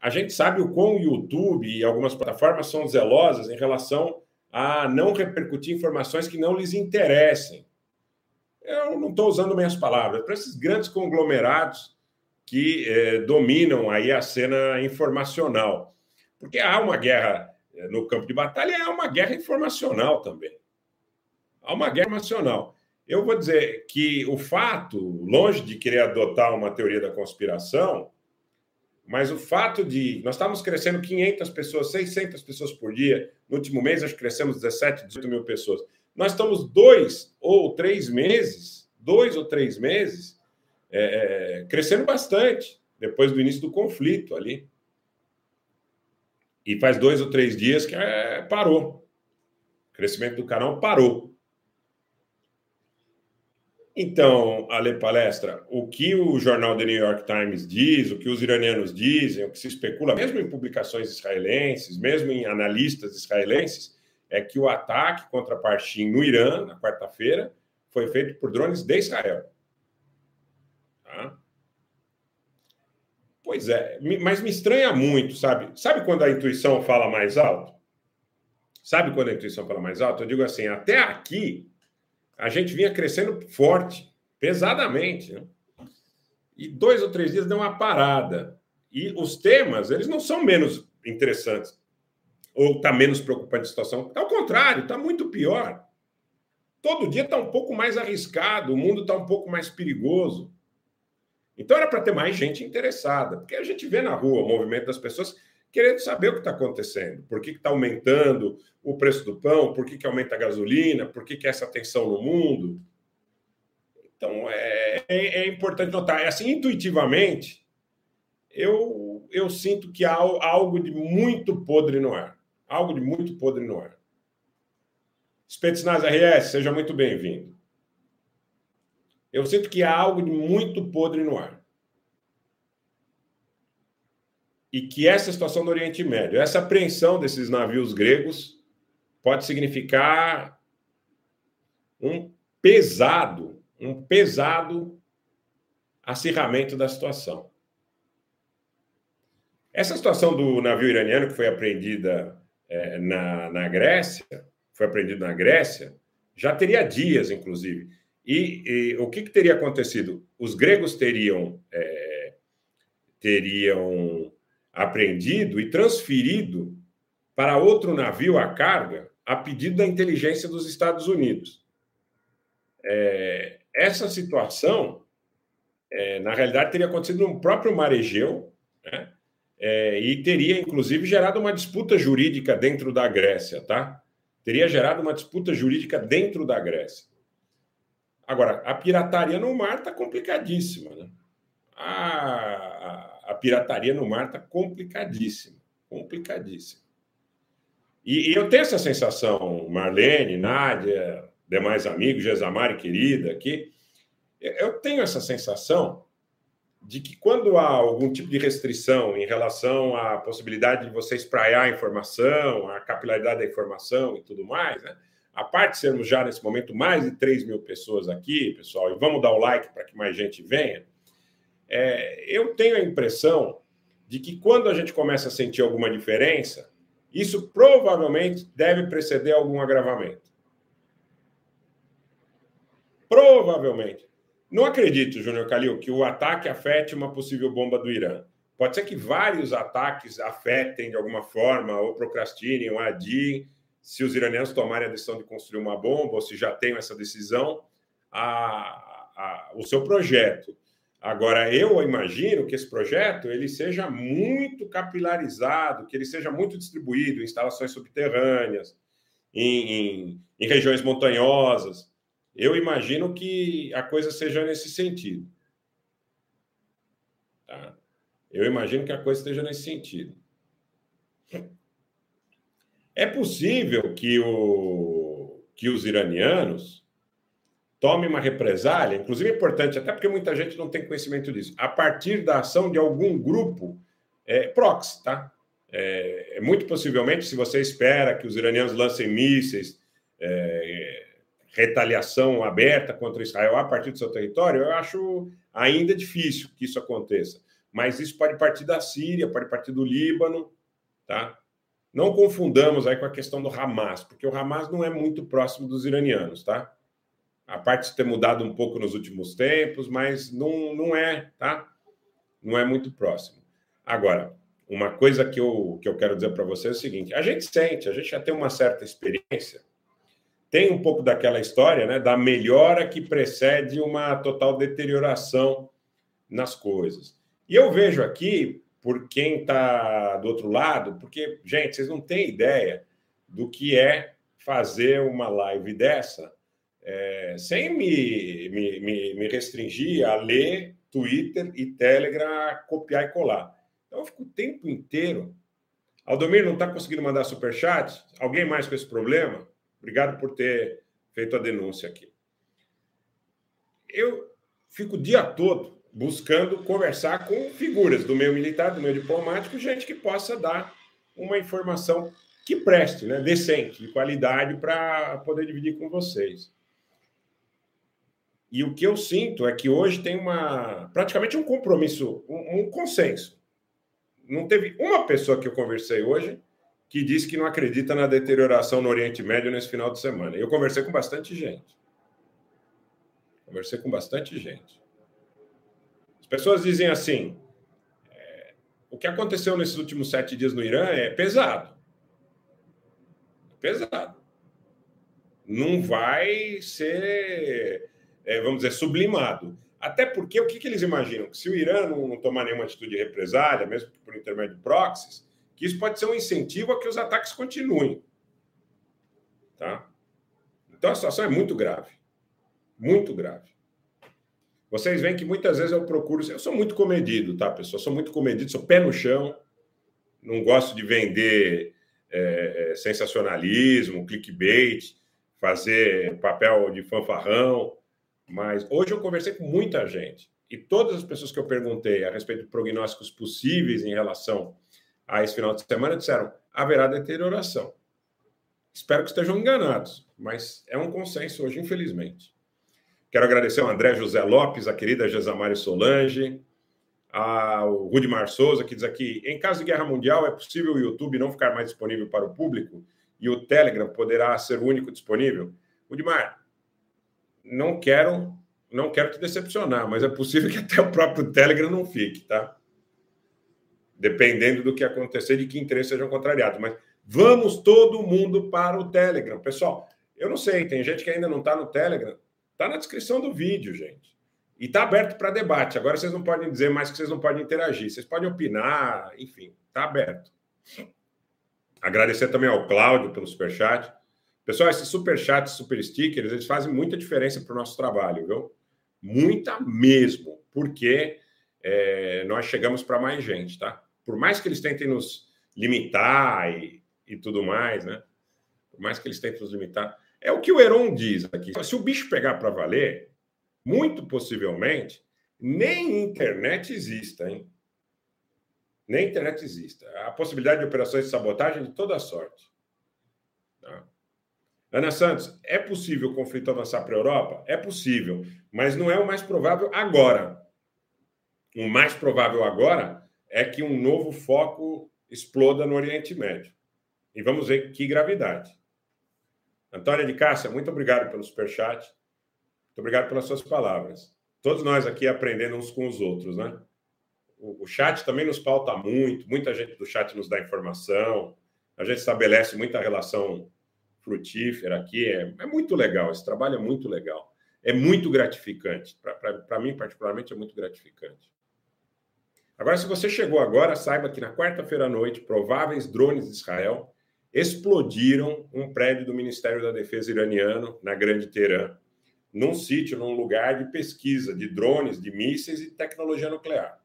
A gente sabe o quão o YouTube e algumas plataformas são zelosas em relação a não repercutir informações que não lhes interessem. Eu não estou usando minhas palavras. Para esses grandes conglomerados que eh, dominam aí a cena informacional. Porque há uma guerra eh, no campo de batalha, é uma guerra informacional também. Há uma guerra informacional. Eu vou dizer que o fato, longe de querer adotar uma teoria da conspiração, mas o fato de nós estávamos crescendo 500 pessoas, 600 pessoas por dia, no último mês acho que crescemos 17, 18 mil pessoas. Nós estamos dois ou três meses, dois ou três meses, é, é, crescendo bastante depois do início do conflito ali. E faz dois ou três dias que é, parou. O crescimento do canal parou. Então, Ale Palestra, o que o jornal The New York Times diz, o que os iranianos dizem, o que se especula, mesmo em publicações israelenses, mesmo em analistas israelenses, é que o ataque contra Partim no Irã, na quarta-feira, foi feito por drones de Israel. Tá? Pois é, mas me estranha muito, sabe? Sabe quando a intuição fala mais alto? Sabe quando a intuição fala mais alto? Eu digo assim, até aqui a gente vinha crescendo forte, pesadamente. Né? E dois ou três dias deu uma parada. E os temas, eles não são menos interessantes ou está menos preocupante a situação. Ao contrário, está muito pior. Todo dia está um pouco mais arriscado, o mundo está um pouco mais perigoso. Então era para ter mais gente interessada, porque a gente vê na rua o movimento das pessoas querendo saber o que está acontecendo, por que está aumentando o preço do pão, por que, que aumenta a gasolina, por que, que é essa tensão no mundo. Então é, é, é importante notar. É assim, intuitivamente, eu, eu sinto que há algo de muito podre no ar. Algo de muito podre no ar. Spetsnaz RS, seja muito bem-vindo. Eu sinto que há algo de muito podre no ar. E que essa situação do Oriente Médio, essa apreensão desses navios gregos, pode significar um pesado, um pesado acirramento da situação. Essa situação do navio iraniano que foi apreendida é, na, na Grécia, foi apreendido na Grécia, já teria dias, inclusive. E, e o que, que, teria acontecido? Os gregos teriam é, teriam apreendido e transferido para outro navio a carga a pedido da inteligência dos Estados Unidos. É, essa situação, é, na realidade, teria acontecido no próprio mar Egeu, né? é, e teria, inclusive, gerado uma disputa jurídica dentro da Grécia, tá? Teria gerado uma disputa jurídica dentro da Grécia. Agora, a pirataria no mar está complicadíssima, né? A, a pirataria no mar está complicadíssima, complicadíssima. E, e, eu tenho essa sensação, Marlene, Nádia, demais amigos, Gesamari querida, que eu tenho essa sensação de que quando há algum tipo de restrição em relação à possibilidade de você espraiar a informação, a capilaridade da informação e tudo mais, né? a parte de sermos já nesse momento mais de 3 mil pessoas aqui, pessoal, e vamos dar o like para que mais gente venha, é, eu tenho a impressão de que quando a gente começa a sentir alguma diferença, isso provavelmente deve preceder algum agravamento. Provavelmente. Não acredito, Júnior Calil, que o ataque afete uma possível bomba do Irã. Pode ser que vários ataques afetem de alguma forma, ou procrastinem, ou adiem, se os iranianos tomarem a decisão de construir uma bomba, ou se já tenham essa decisão. a, a, o seu projeto. Agora, eu imagino que esse projeto ele seja muito capilarizado, que ele seja muito distribuído em instalações subterrâneas, em, em, em regiões montanhosas. Eu imagino que a coisa seja nesse sentido. Tá? Eu imagino que a coisa esteja nesse sentido. É possível que, o, que os iranianos tome uma represália, inclusive é importante, até porque muita gente não tem conhecimento disso, a partir da ação de algum grupo é, proxy, tá? É, é, muito possivelmente, se você espera que os iranianos lancem mísseis, é, retaliação aberta contra Israel a partir do seu território, eu acho ainda difícil que isso aconteça. Mas isso pode partir da Síria, pode partir do Líbano, tá? Não confundamos aí com a questão do Hamas, porque o Hamas não é muito próximo dos iranianos, tá? A parte de ter mudado um pouco nos últimos tempos, mas não, não é, tá? Não é muito próximo. Agora, uma coisa que eu, que eu quero dizer para você é o seguinte: a gente sente, a gente já tem uma certa experiência, tem um pouco daquela história, né, da melhora que precede uma total deterioração nas coisas. E eu vejo aqui, por quem está do outro lado, porque, gente, vocês não têm ideia do que é fazer uma live dessa é, sem me, me, me, restringir a ler Twitter e Telegram, copiar e colar. Então eu fico o tempo inteiro. Aldomir não está conseguindo mandar superchat? Alguém mais com esse problema? Obrigado por ter feito a denúncia aqui. Eu fico o dia todo buscando conversar com figuras do meio militar, do meio diplomático, gente que possa dar uma informação que preste, né, decente, de qualidade, para poder dividir com vocês. E o que eu sinto é que hoje tem uma praticamente um compromisso, um, um consenso. Não teve uma pessoa que eu conversei hoje que disse que não acredita na deterioração no Oriente Médio nesse final de semana. Eu conversei com bastante gente. Conversei com bastante gente. As pessoas dizem assim: é, o que aconteceu nesses últimos sete dias no Irã é pesado. Pesado. Não vai ser é, vamos dizer, sublimado. Até porque o que, que eles imaginam? Que se o Irã não, não tomar nenhuma atitude de represália, mesmo por intermédio de proxies, que isso pode ser um incentivo a que os ataques continuem. Tá? Então a situação é muito grave. Muito grave. Vocês veem que muitas vezes eu procuro. Eu sou muito comedido, tá, pessoal? Sou muito comedido, sou pé no chão, não gosto de vender é, é sensacionalismo, clickbait, fazer papel de fanfarrão. Mas hoje eu conversei com muita gente e todas as pessoas que eu perguntei a respeito de prognósticos possíveis em relação a esse final de semana disseram haverá deterioração. Espero que estejam enganados, mas é um consenso hoje, infelizmente. Quero agradecer ao André José Lopes, a querida Gesamari Solange, ao Rudimar Souza, que diz aqui: em caso de guerra mundial, é possível o YouTube não ficar mais disponível para o público e o Telegram poderá ser o único disponível? Rudimar, não quero não quero te decepcionar, mas é possível que até o próprio Telegram não fique, tá? Dependendo do que acontecer, de que interesses sejam contrariados. Mas vamos todo mundo para o Telegram. Pessoal, eu não sei, tem gente que ainda não está no Telegram. Está na descrição do vídeo, gente. E está aberto para debate. Agora vocês não podem dizer mais que vocês não podem interagir. Vocês podem opinar, enfim, está aberto. Agradecer também ao Cláudio pelo superchat. Pessoal, esses super chats, super stickers, eles fazem muita diferença para o nosso trabalho, viu? Muita mesmo, porque é, nós chegamos para mais gente, tá? Por mais que eles tentem nos limitar e, e tudo mais, né? Por mais que eles tentem nos limitar. É o que o Heron diz aqui. Se o bicho pegar para valer, muito possivelmente, nem internet exista, hein? Nem internet exista. A possibilidade de operações de sabotagem de toda sorte. Ana Santos, é possível o conflito avançar para a Europa? É possível, mas não é o mais provável agora. O mais provável agora é que um novo foco exploda no Oriente Médio. E vamos ver que gravidade. Antônia de Cássia, muito obrigado pelo superchat. Muito obrigado pelas suas palavras. Todos nós aqui aprendendo uns com os outros, né? O, o chat também nos pauta muito, muita gente do chat nos dá informação, a gente estabelece muita relação frutífera aqui. É, é muito legal, esse trabalho é muito legal. é muito gratificante. Para mim, particularmente, é muito gratificante. Agora, se você chegou agora, saiba que na quarta-feira à noite, prováveis drones de Israel explodiram um prédio do Ministério da Defesa iraniano na Grande Teherã, num sítio, num lugar de pesquisa de drones, de mísseis e tecnologia nuclear.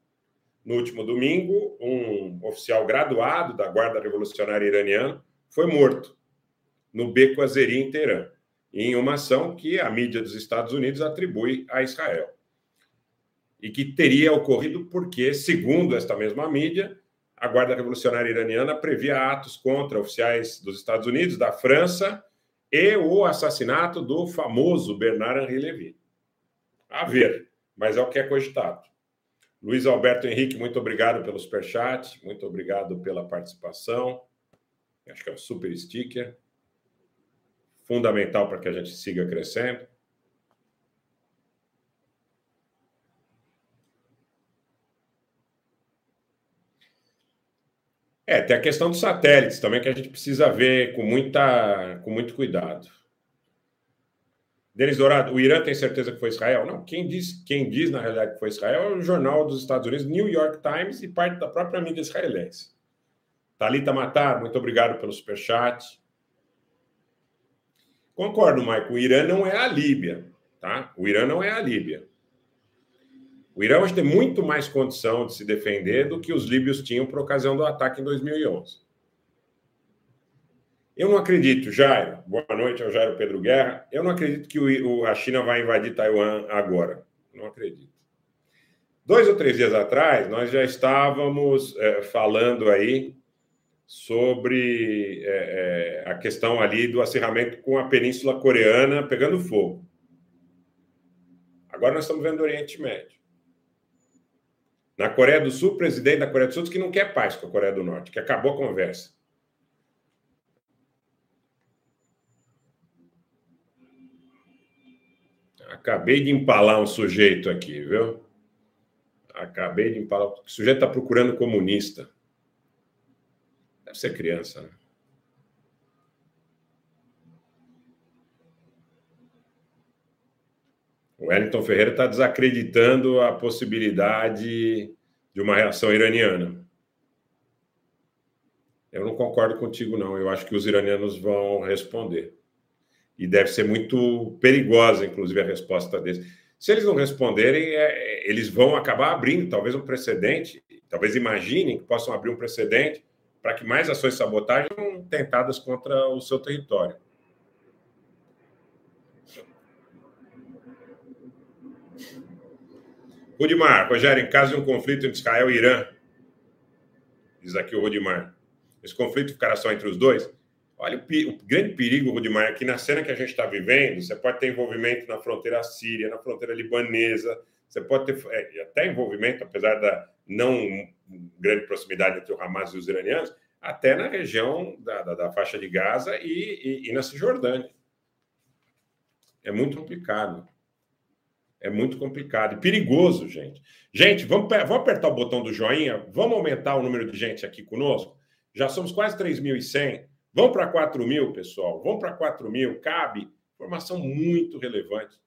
No último domingo, um oficial graduado da Guarda Revolucionária Iraniana foi morto no Beco Azeri, em Teherã, em uma ação que a mídia dos Estados Unidos atribui a Israel. E que teria ocorrido porque, segundo esta mesma mídia, a Guarda Revolucionária Iraniana previa atos contra oficiais dos Estados Unidos, da França e o assassinato do famoso Bernard Henri Levy. A ver, mas é o que é cogitado. Luiz Alberto Henrique, muito obrigado pelo superchat, muito obrigado pela participação. Acho que é um super sticker. Fundamental para que a gente siga crescendo. É, tem a questão dos satélites também que a gente precisa ver com, muita, com muito cuidado. Denis Dourado, o Irã tem certeza que foi Israel? Não, quem diz, quem diz na realidade que foi Israel é o jornal dos Estados Unidos, New York Times, e parte da própria mídia israelense. Talita Matar, muito obrigado pelo superchat. Concordo, Michael, o Irã não é a Líbia, tá? O Irã não é a Líbia. O Irã hoje tem muito mais condição de se defender do que os líbios tinham por ocasião do ataque em 2011. Eu não acredito, Jairo. Boa noite ao Jairo Pedro Guerra. Eu não acredito que o, a China vai invadir Taiwan agora. Não acredito. Dois ou três dias atrás, nós já estávamos é, falando aí sobre é, é, a questão ali do acirramento com a Península Coreana pegando fogo. Agora nós estamos vendo o Oriente Médio. Na Coreia do Sul, o presidente da Coreia do Sul diz que não quer paz com a Coreia do Norte, que acabou a conversa. Acabei de empalar um sujeito aqui, viu? Acabei de empalar. O sujeito está procurando comunista. Deve ser criança, né? O Wellington Ferreira está desacreditando a possibilidade de uma reação iraniana. Eu não concordo contigo, não. Eu acho que os iranianos vão responder. E deve ser muito perigosa, inclusive, a resposta deles. Se eles não responderem, é, eles vão acabar abrindo talvez um precedente, talvez imaginem que possam abrir um precedente para que mais ações de sabotagem tentadas contra o seu território. Rudimar, Rogério, em caso de um conflito entre Israel e Irã, diz aqui o Rudimar, esse conflito ficará só entre os dois? Olha, o, o grande perigo, Rudimar, é que na cena que a gente está vivendo, você pode ter envolvimento na fronteira síria, na fronteira libanesa, você pode ter é, até envolvimento, apesar da não grande proximidade entre o Hamas e os iranianos, até na região da, da, da faixa de Gaza e, e, e na Cisjordânia. É muito complicado. É muito complicado e perigoso, gente. Gente, vamos, vamos apertar o botão do joinha, vamos aumentar o número de gente aqui conosco. Já somos quase 3.100. Vamos para 4 mil, pessoal. Vamos para 4 mil. Cabe. Informação muito relevante.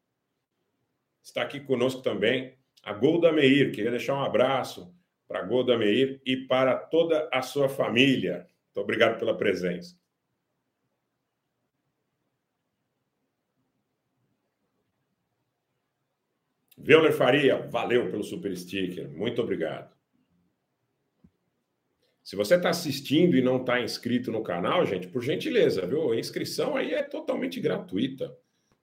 Está aqui conosco também a Golda Meir. Queria deixar um abraço para a Golda Meir e para toda a sua família. Muito obrigado pela presença. Veuler Faria, valeu pelo super sticker, muito obrigado. Se você está assistindo e não está inscrito no canal, gente, por gentileza, viu? A inscrição aí é totalmente gratuita.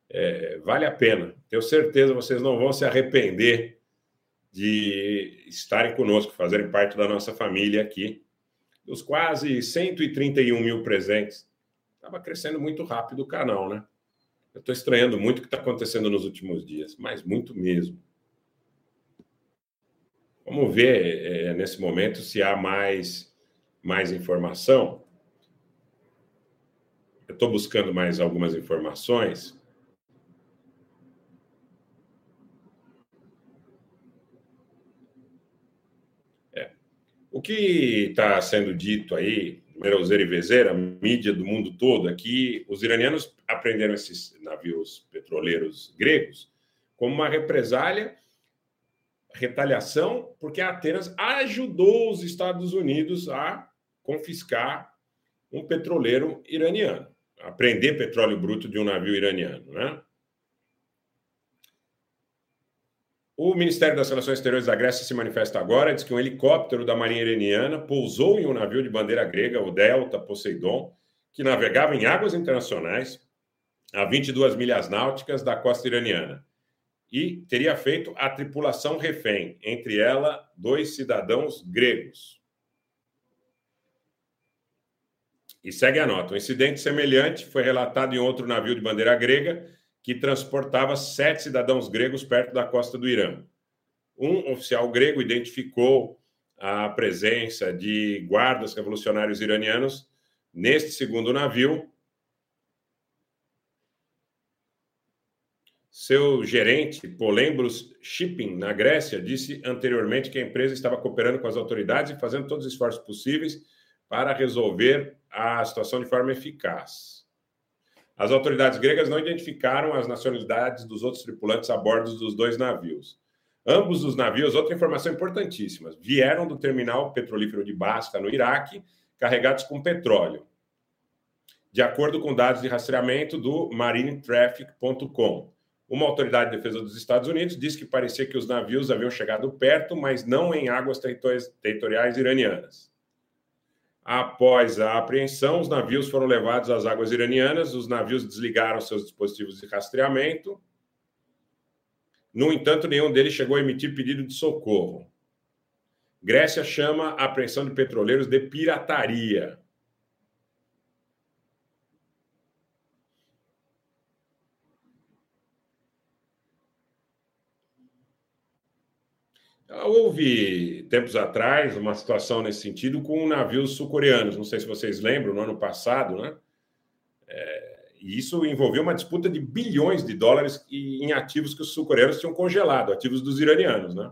É, vale a pena. Tenho certeza vocês não vão se arrepender de estarem conosco, fazerem parte da nossa família aqui. Dos quase 131 mil presentes. Estava crescendo muito rápido o canal, né? Eu estou estranhando muito o que está acontecendo nos últimos dias, mas muito mesmo. Vamos ver é, nesse momento se há mais, mais informação. Eu estou buscando mais algumas informações. É. O que está sendo dito aí Merauzeira e Vezeira, mídia do mundo todo, aqui os iranianos aprenderam esses navios petroleiros gregos como uma represália, retaliação, porque Atenas ajudou os Estados Unidos a confiscar um petroleiro iraniano, a prender petróleo bruto de um navio iraniano, né? O Ministério das Relações Exteriores da Grécia se manifesta agora, diz que um helicóptero da Marinha Iraniana pousou em um navio de bandeira grega, o Delta Poseidon, que navegava em águas internacionais a 22 milhas náuticas da costa iraniana e teria feito a tripulação refém, entre ela dois cidadãos gregos. E segue a nota: um incidente semelhante foi relatado em outro navio de bandeira grega que transportava sete cidadãos gregos perto da costa do Irã. Um oficial grego identificou a presença de guardas revolucionários iranianos neste segundo navio. Seu gerente, Polembros Shipping, na Grécia, disse anteriormente que a empresa estava cooperando com as autoridades e fazendo todos os esforços possíveis para resolver a situação de forma eficaz. As autoridades gregas não identificaram as nacionalidades dos outros tripulantes a bordo dos dois navios. Ambos os navios, outra informação importantíssima, vieram do terminal petrolífero de Basca, no Iraque, carregados com petróleo. De acordo com dados de rastreamento do marinetraffic.com, uma autoridade de defesa dos Estados Unidos disse que parecia que os navios haviam chegado perto, mas não em águas territoriais iranianas. Após a apreensão, os navios foram levados às águas iranianas, os navios desligaram seus dispositivos de rastreamento. No entanto, nenhum deles chegou a emitir pedido de socorro. Grécia chama a apreensão de petroleiros de pirataria. Houve, tempos atrás, uma situação nesse sentido com navios sul-coreanos. Não sei se vocês lembram, no ano passado, né? É, e isso envolveu uma disputa de bilhões de dólares em ativos que os sul-coreanos tinham congelado, ativos dos iranianos, né?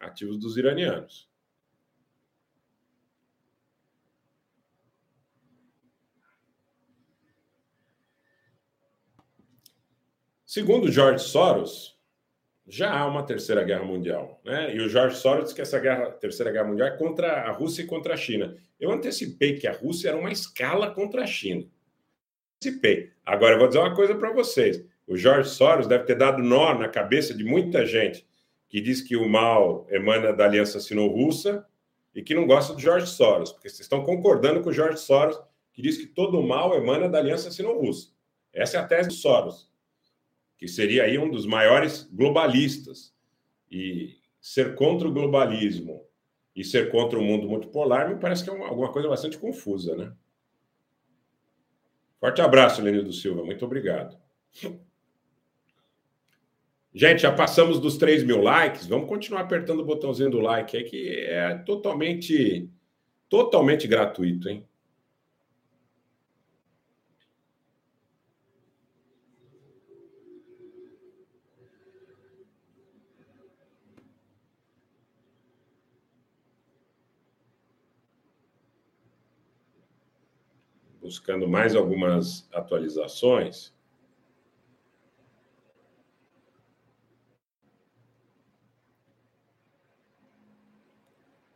Ativos dos iranianos. Segundo George Soros, já há uma terceira guerra mundial, né? E o George Soros que essa guerra, terceira guerra mundial é contra a Rússia e contra a China. Eu antecipei que a Rússia era uma escala contra a China. Antecipei. Agora eu vou dizer uma coisa para vocês. O George Soros deve ter dado nó na cabeça de muita gente que diz que o mal emana da aliança sino-russa e que não gosta do George Soros, porque vocês estão concordando com o George Soros, que diz que todo mal emana da aliança sino-russa. Essa é a tese do Soros que seria aí um dos maiores globalistas. E ser contra o globalismo e ser contra o mundo multipolar me parece que é uma, alguma coisa bastante confusa, né? Forte abraço, Lenildo Silva. Muito obrigado. Gente, já passamos dos 3 mil likes. Vamos continuar apertando o botãozinho do like aí, que é totalmente, totalmente gratuito, hein? Buscando mais algumas atualizações.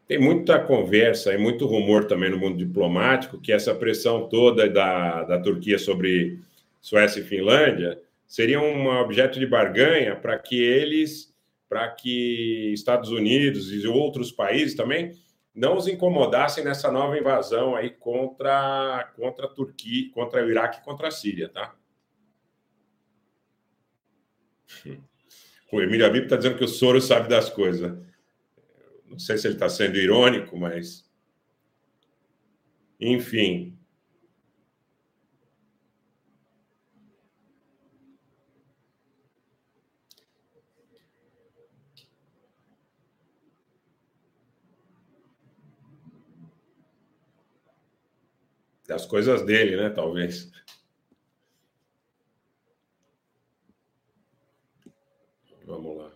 Tem muita conversa e muito rumor também no mundo diplomático que essa pressão toda da, da Turquia sobre Suécia e Finlândia seria um objeto de barganha para que eles, para que Estados Unidos e outros países também não os incomodassem nessa nova invasão aí contra, contra a Turquia, contra o Iraque e contra a Síria, tá? O Emílio Abib está dizendo que o Soros sabe das coisas. Não sei se ele está sendo irônico, mas. Enfim, das coisas dele, né? Talvez. Vamos lá.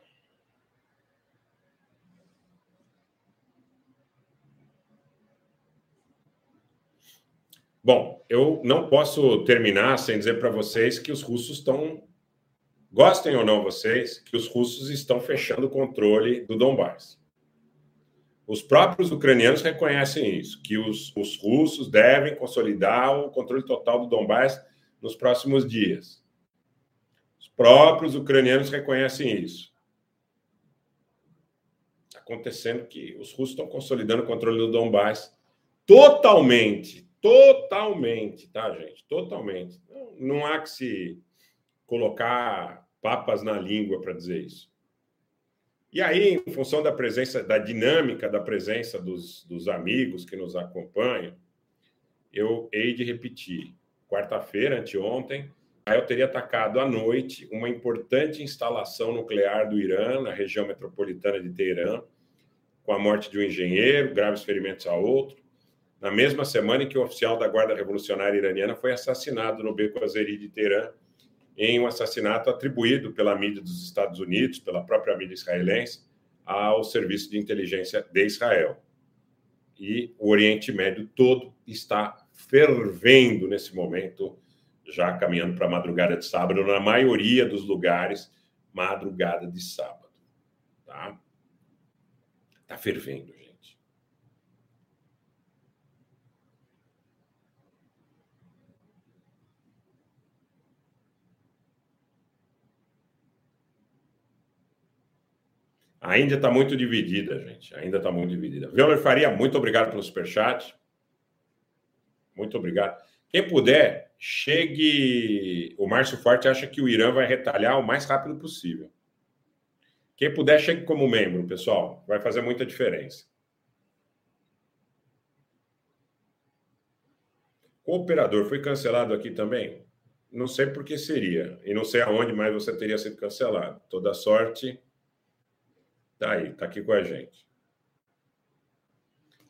Bom, eu não posso terminar sem dizer para vocês que os russos estão Gostem ou não vocês, que os russos estão fechando o controle do Donbass. Os próprios ucranianos reconhecem isso, que os, os russos devem consolidar o controle total do Donbass nos próximos dias. Os próprios ucranianos reconhecem isso. Está acontecendo que os russos estão consolidando o controle do Donbass totalmente, totalmente, tá, gente? Totalmente. Não, não há que se colocar papas na língua para dizer isso. E aí, em função da presença, da dinâmica da presença dos, dos amigos que nos acompanham, eu hei de repetir. Quarta-feira, anteontem, Israel teria atacado à noite uma importante instalação nuclear do Irã, na região metropolitana de Teherã, com a morte de um engenheiro, graves ferimentos a outro, na mesma semana em que o oficial da Guarda Revolucionária Iraniana foi assassinado no beco Azeri de Teherã, em um assassinato atribuído pela mídia dos Estados Unidos, pela própria mídia israelense, ao serviço de inteligência de Israel. E o Oriente Médio todo está fervendo nesse momento, já caminhando para a madrugada de sábado, na maioria dos lugares, madrugada de sábado. Tá? Tá fervendo, gente. A Índia está muito dividida, gente. Ainda está muito dividida. Violer Faria, muito obrigado pelo superchat. Muito obrigado. Quem puder, chegue. O Márcio Forte acha que o Irã vai retalhar o mais rápido possível. Quem puder, chegue como membro, pessoal. Vai fazer muita diferença. O operador foi cancelado aqui também? Não sei por que seria. E não sei aonde mais você teria sido cancelado. Toda sorte Tá aí, tá aqui com a gente.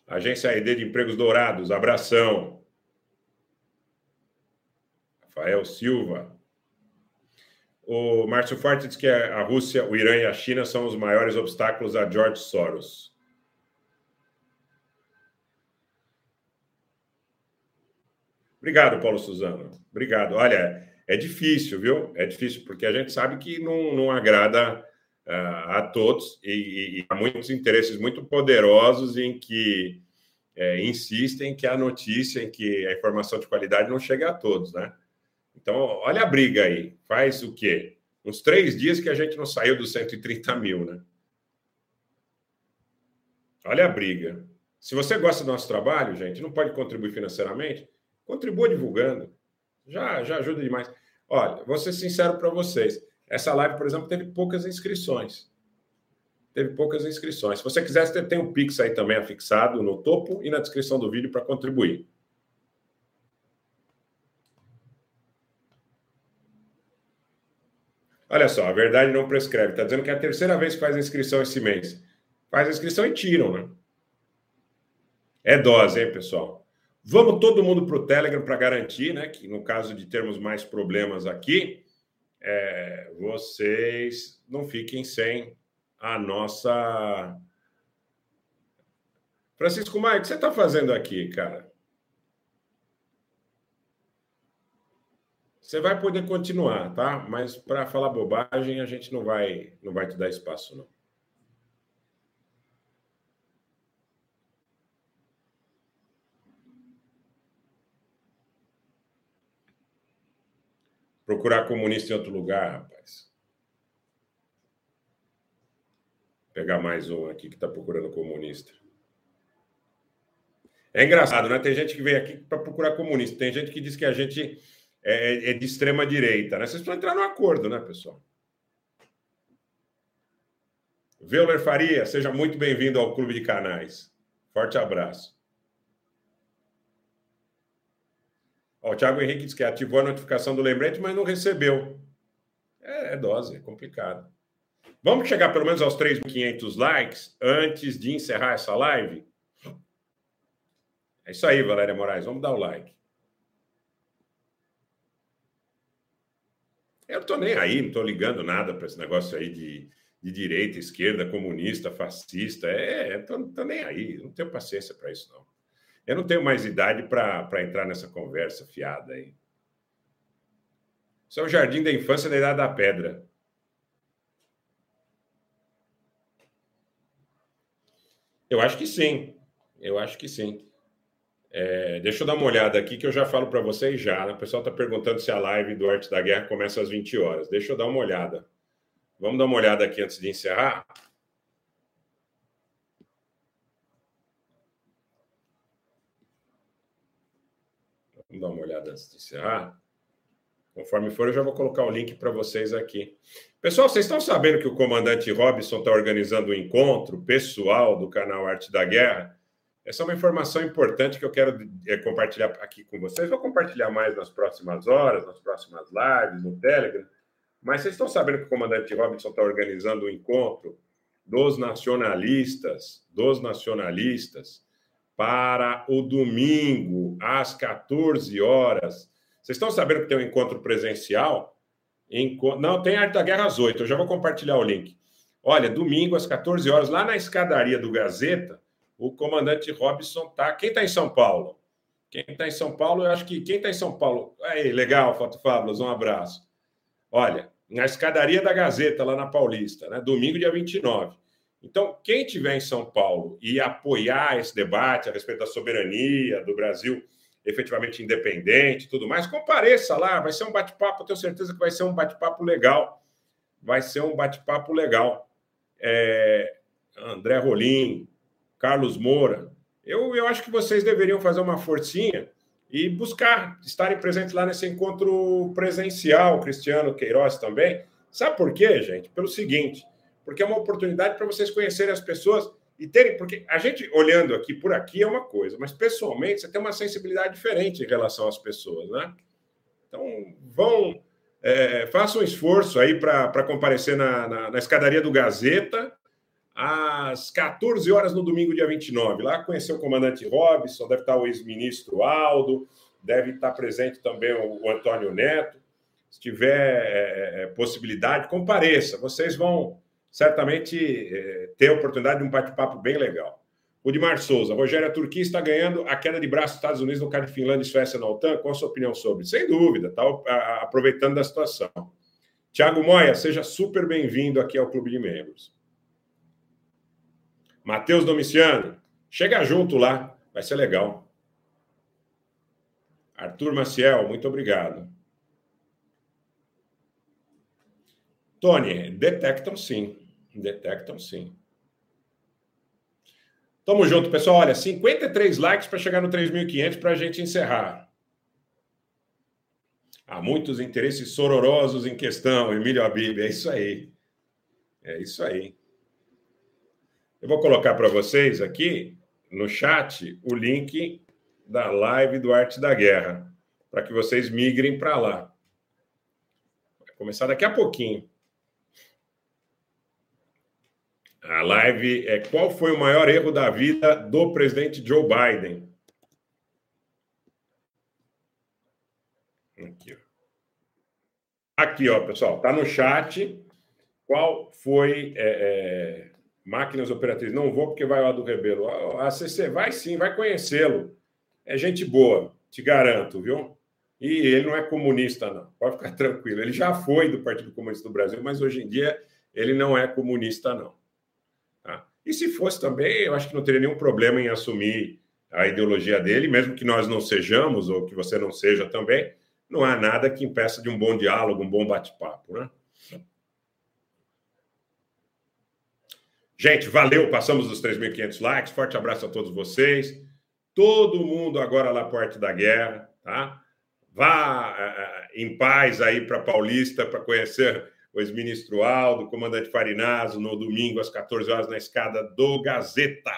Agência AED de Empregos Dourados, abração. Rafael Silva. O Márcio Forte diz que a Rússia, o Irã e a China são os maiores obstáculos a George Soros. Obrigado, Paulo Suzano. Obrigado. Olha, é difícil, viu? É difícil, porque a gente sabe que não, não agrada a todos e, e, há muitos interesses muito poderosos em que é, insistem que a notícia, em que a informação de qualidade não chega a todos, né? Então, olha a briga aí. Faz o quê? Uns três dias que a gente não saiu dos 130 mil, né? Olha a briga. Se você gosta do nosso trabalho, gente, não pode contribuir financeiramente, contribua divulgando. Já, já ajuda demais. Olha, vou ser sincero para vocês. Essa live, por exemplo, teve poucas inscrições. Teve poucas inscrições. Se você quiser, tem um Pix aí também afixado no topo e na descrição do vídeo para contribuir. Olha só, a verdade não prescreve. Está dizendo que é a terceira vez que faz inscrição esse mês. Faz inscrição e tiram, né? É dose, hein, pessoal? Vamos todo mundo para o Telegram para garantir, né? Que no caso de termos mais problemas aqui, é, vocês não fiquem sem a nossa. Francisco Maia, o que você está fazendo aqui, cara? Você vai poder continuar, tá? Mas para falar bobagem, a gente não vai, não vai te dar espaço, não. Procurar comunista em outro lugar, rapaz. Vou pegar mais um aqui que está procurando comunista. É engraçado, né? Tem gente que vem aqui para procurar comunista. Tem gente que diz que a gente é, é, é de extrema direita, né? Vocês precisam entrar no acordo, né, pessoal? Veuler Faria, seja muito bem-vindo ao Clube de Canais. Forte abraço. Ó, o Thiago Henrique disse que ativou a notificação do lembrete, mas não recebeu. É, é dose, é complicado. Vamos chegar pelo menos aos 3.500 likes antes de encerrar essa live? É isso aí, Valéria Moraes. Vamos dar o like. Eu tô nem aí, não tô ligando nada para esse negócio aí de, de direita, esquerda, comunista, fascista. É, tô nem aí, não tenho paciência para isso, não. Eu não tenho mais idade para entrar nessa conversa fiada aí. Isso é o jardim da infância da Idade da Pedra. Eu acho que sim. Eu acho que sim. É, deixa eu dar uma olhada aqui que eu já falo para vocês já. O pessoal está perguntando se a live do Arte da Guerra começa às 20 horas. Deixa eu dar uma olhada. Vamos dar uma olhada aqui antes de encerrar. Vamos dar uma olhada antes de encerrar. Conforme for, eu já vou colocar o link para vocês aqui. Pessoal, vocês estão sabendo que o comandante Robson está organizando um encontro pessoal do canal Arte da Guerra? Essa é uma informação importante que eu quero é, compartilhar aqui com vocês. Vou compartilhar mais nas próximas horas, nas próximas lives, no Telegram. Mas vocês estão sabendo que o comandante Robson está organizando um encontro dos nacionalistas, dos nacionalistas, para o domingo, às 14 horas. Vocês estão sabendo que tem um encontro presencial? Não, tem Arte da Guerra às 8. Eu já vou compartilhar o link. Olha, domingo às 14 horas, lá na escadaria do Gazeta, o comandante Robson tá. Quem está em São Paulo? Quem está em São Paulo, eu acho que quem está em São Paulo. Aí, legal, Foto Fábulas, um abraço. Olha, na escadaria da Gazeta, lá na Paulista, né? Domingo, dia 29. Então, quem estiver em São Paulo e apoiar esse debate a respeito da soberania do Brasil efetivamente independente tudo mais, compareça lá, vai ser um bate-papo, tenho certeza que vai ser um bate-papo legal. Vai ser um bate-papo legal. É, André Rolim, Carlos Moura, eu, eu acho que vocês deveriam fazer uma forcinha e buscar estarem presentes lá nesse encontro presencial, Cristiano Queiroz também. Sabe por quê, gente? Pelo seguinte, porque é uma oportunidade para vocês conhecerem as pessoas e terem, porque a gente olhando aqui por aqui é uma coisa, mas pessoalmente você tem uma sensibilidade diferente em relação às pessoas, né? Então vão, é, façam um esforço aí para comparecer na, na, na, escadaria do Gazeta às 14 horas no domingo, dia 29. Lá conhecer o comandante Robson, deve estar o ex-ministro Aldo, deve estar presente também o, o Antônio Neto. Se tiver é, é possibilidade, compareça. Vocês vão certamente é, ter a oportunidade de um bate-papo bem legal. O de Mar Souza, Rogério, a Turquia está ganhando a queda de braço dos Estados Unidos no caso de Finlândia e Suécia na OTAN. Qual a sua opinião sobre? Sem dúvida, está aproveitando da situação. Tiago Moia, seja super bem-vindo aqui ao Clube de Membros. Matheus Domiciano, chega junto lá, vai ser legal. Arthur Maciel, muito obrigado. Tony, detectam sim. Detectam sim. Tamo junto, pessoal. Olha, 53 likes para chegar no 3.500 para a gente encerrar. Há muitos interesses sororosos em questão, Emílio Abib. É isso aí. É isso aí. Eu vou colocar para vocês aqui no chat o link da live do Arte da Guerra, para que vocês migrem para lá. Vai começar daqui a pouquinho. A live é qual foi o maior erro da vida do presidente Joe Biden? Aqui, ó. Aqui, ó, pessoal, tá no chat. Qual foi é, é, máquinas operatrizes? Não vou porque vai lá do Rebelo. A CC vai sim, vai conhecê-lo. É gente boa, te garanto, viu? E ele não é comunista, não. Pode ficar tranquilo. Ele já foi do Partido Comunista do Brasil, mas hoje em dia ele não é comunista, não. E se fosse também, eu acho que não teria nenhum problema em assumir a ideologia dele, mesmo que nós não sejamos, ou que você não seja também, não há nada que impeça de um bom diálogo, um bom bate-papo, né? Gente, valeu, passamos dos 3.500 likes, forte abraço a todos vocês. Todo mundo agora lá perto da guerra, tá? Vá uh, em paz aí para Paulista para conhecer o ex-ministro Aldo, comandante Farinazo, no domingo às 14 horas na escada do Gazeta.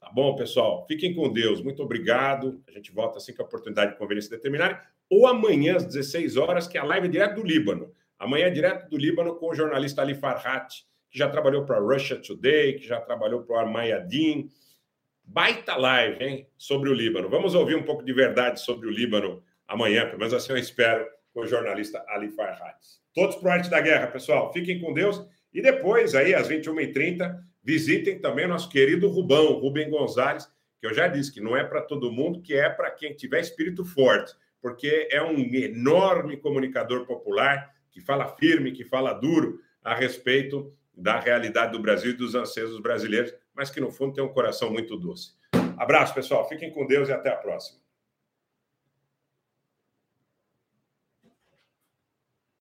Tá bom, pessoal? Fiquem com Deus. Muito obrigado. A gente volta assim que a oportunidade de conveniência determinarem. Ou amanhã às 16 horas, que é a live é direto do Líbano. Amanhã é direto do Líbano com o jornalista Ali Farhat, que já trabalhou para Russia Today, que já trabalhou para o Armayadin. Baita live, hein? Sobre o Líbano. Vamos ouvir um pouco de verdade sobre o Líbano amanhã, pelo menos assim eu espero, com o jornalista Ali Farhat. Todos para Arte da Guerra, pessoal. Fiquem com Deus. E depois, aí, às 21h30, visitem também nosso querido Rubão, Rubem Gonzalez, que eu já disse que não é para todo mundo, que é para quem tiver espírito forte, porque é um enorme comunicador popular que fala firme, que fala duro a respeito da realidade do Brasil e dos anseios brasileiros, mas que no fundo tem um coração muito doce. Abraço, pessoal. Fiquem com Deus e até a próxima.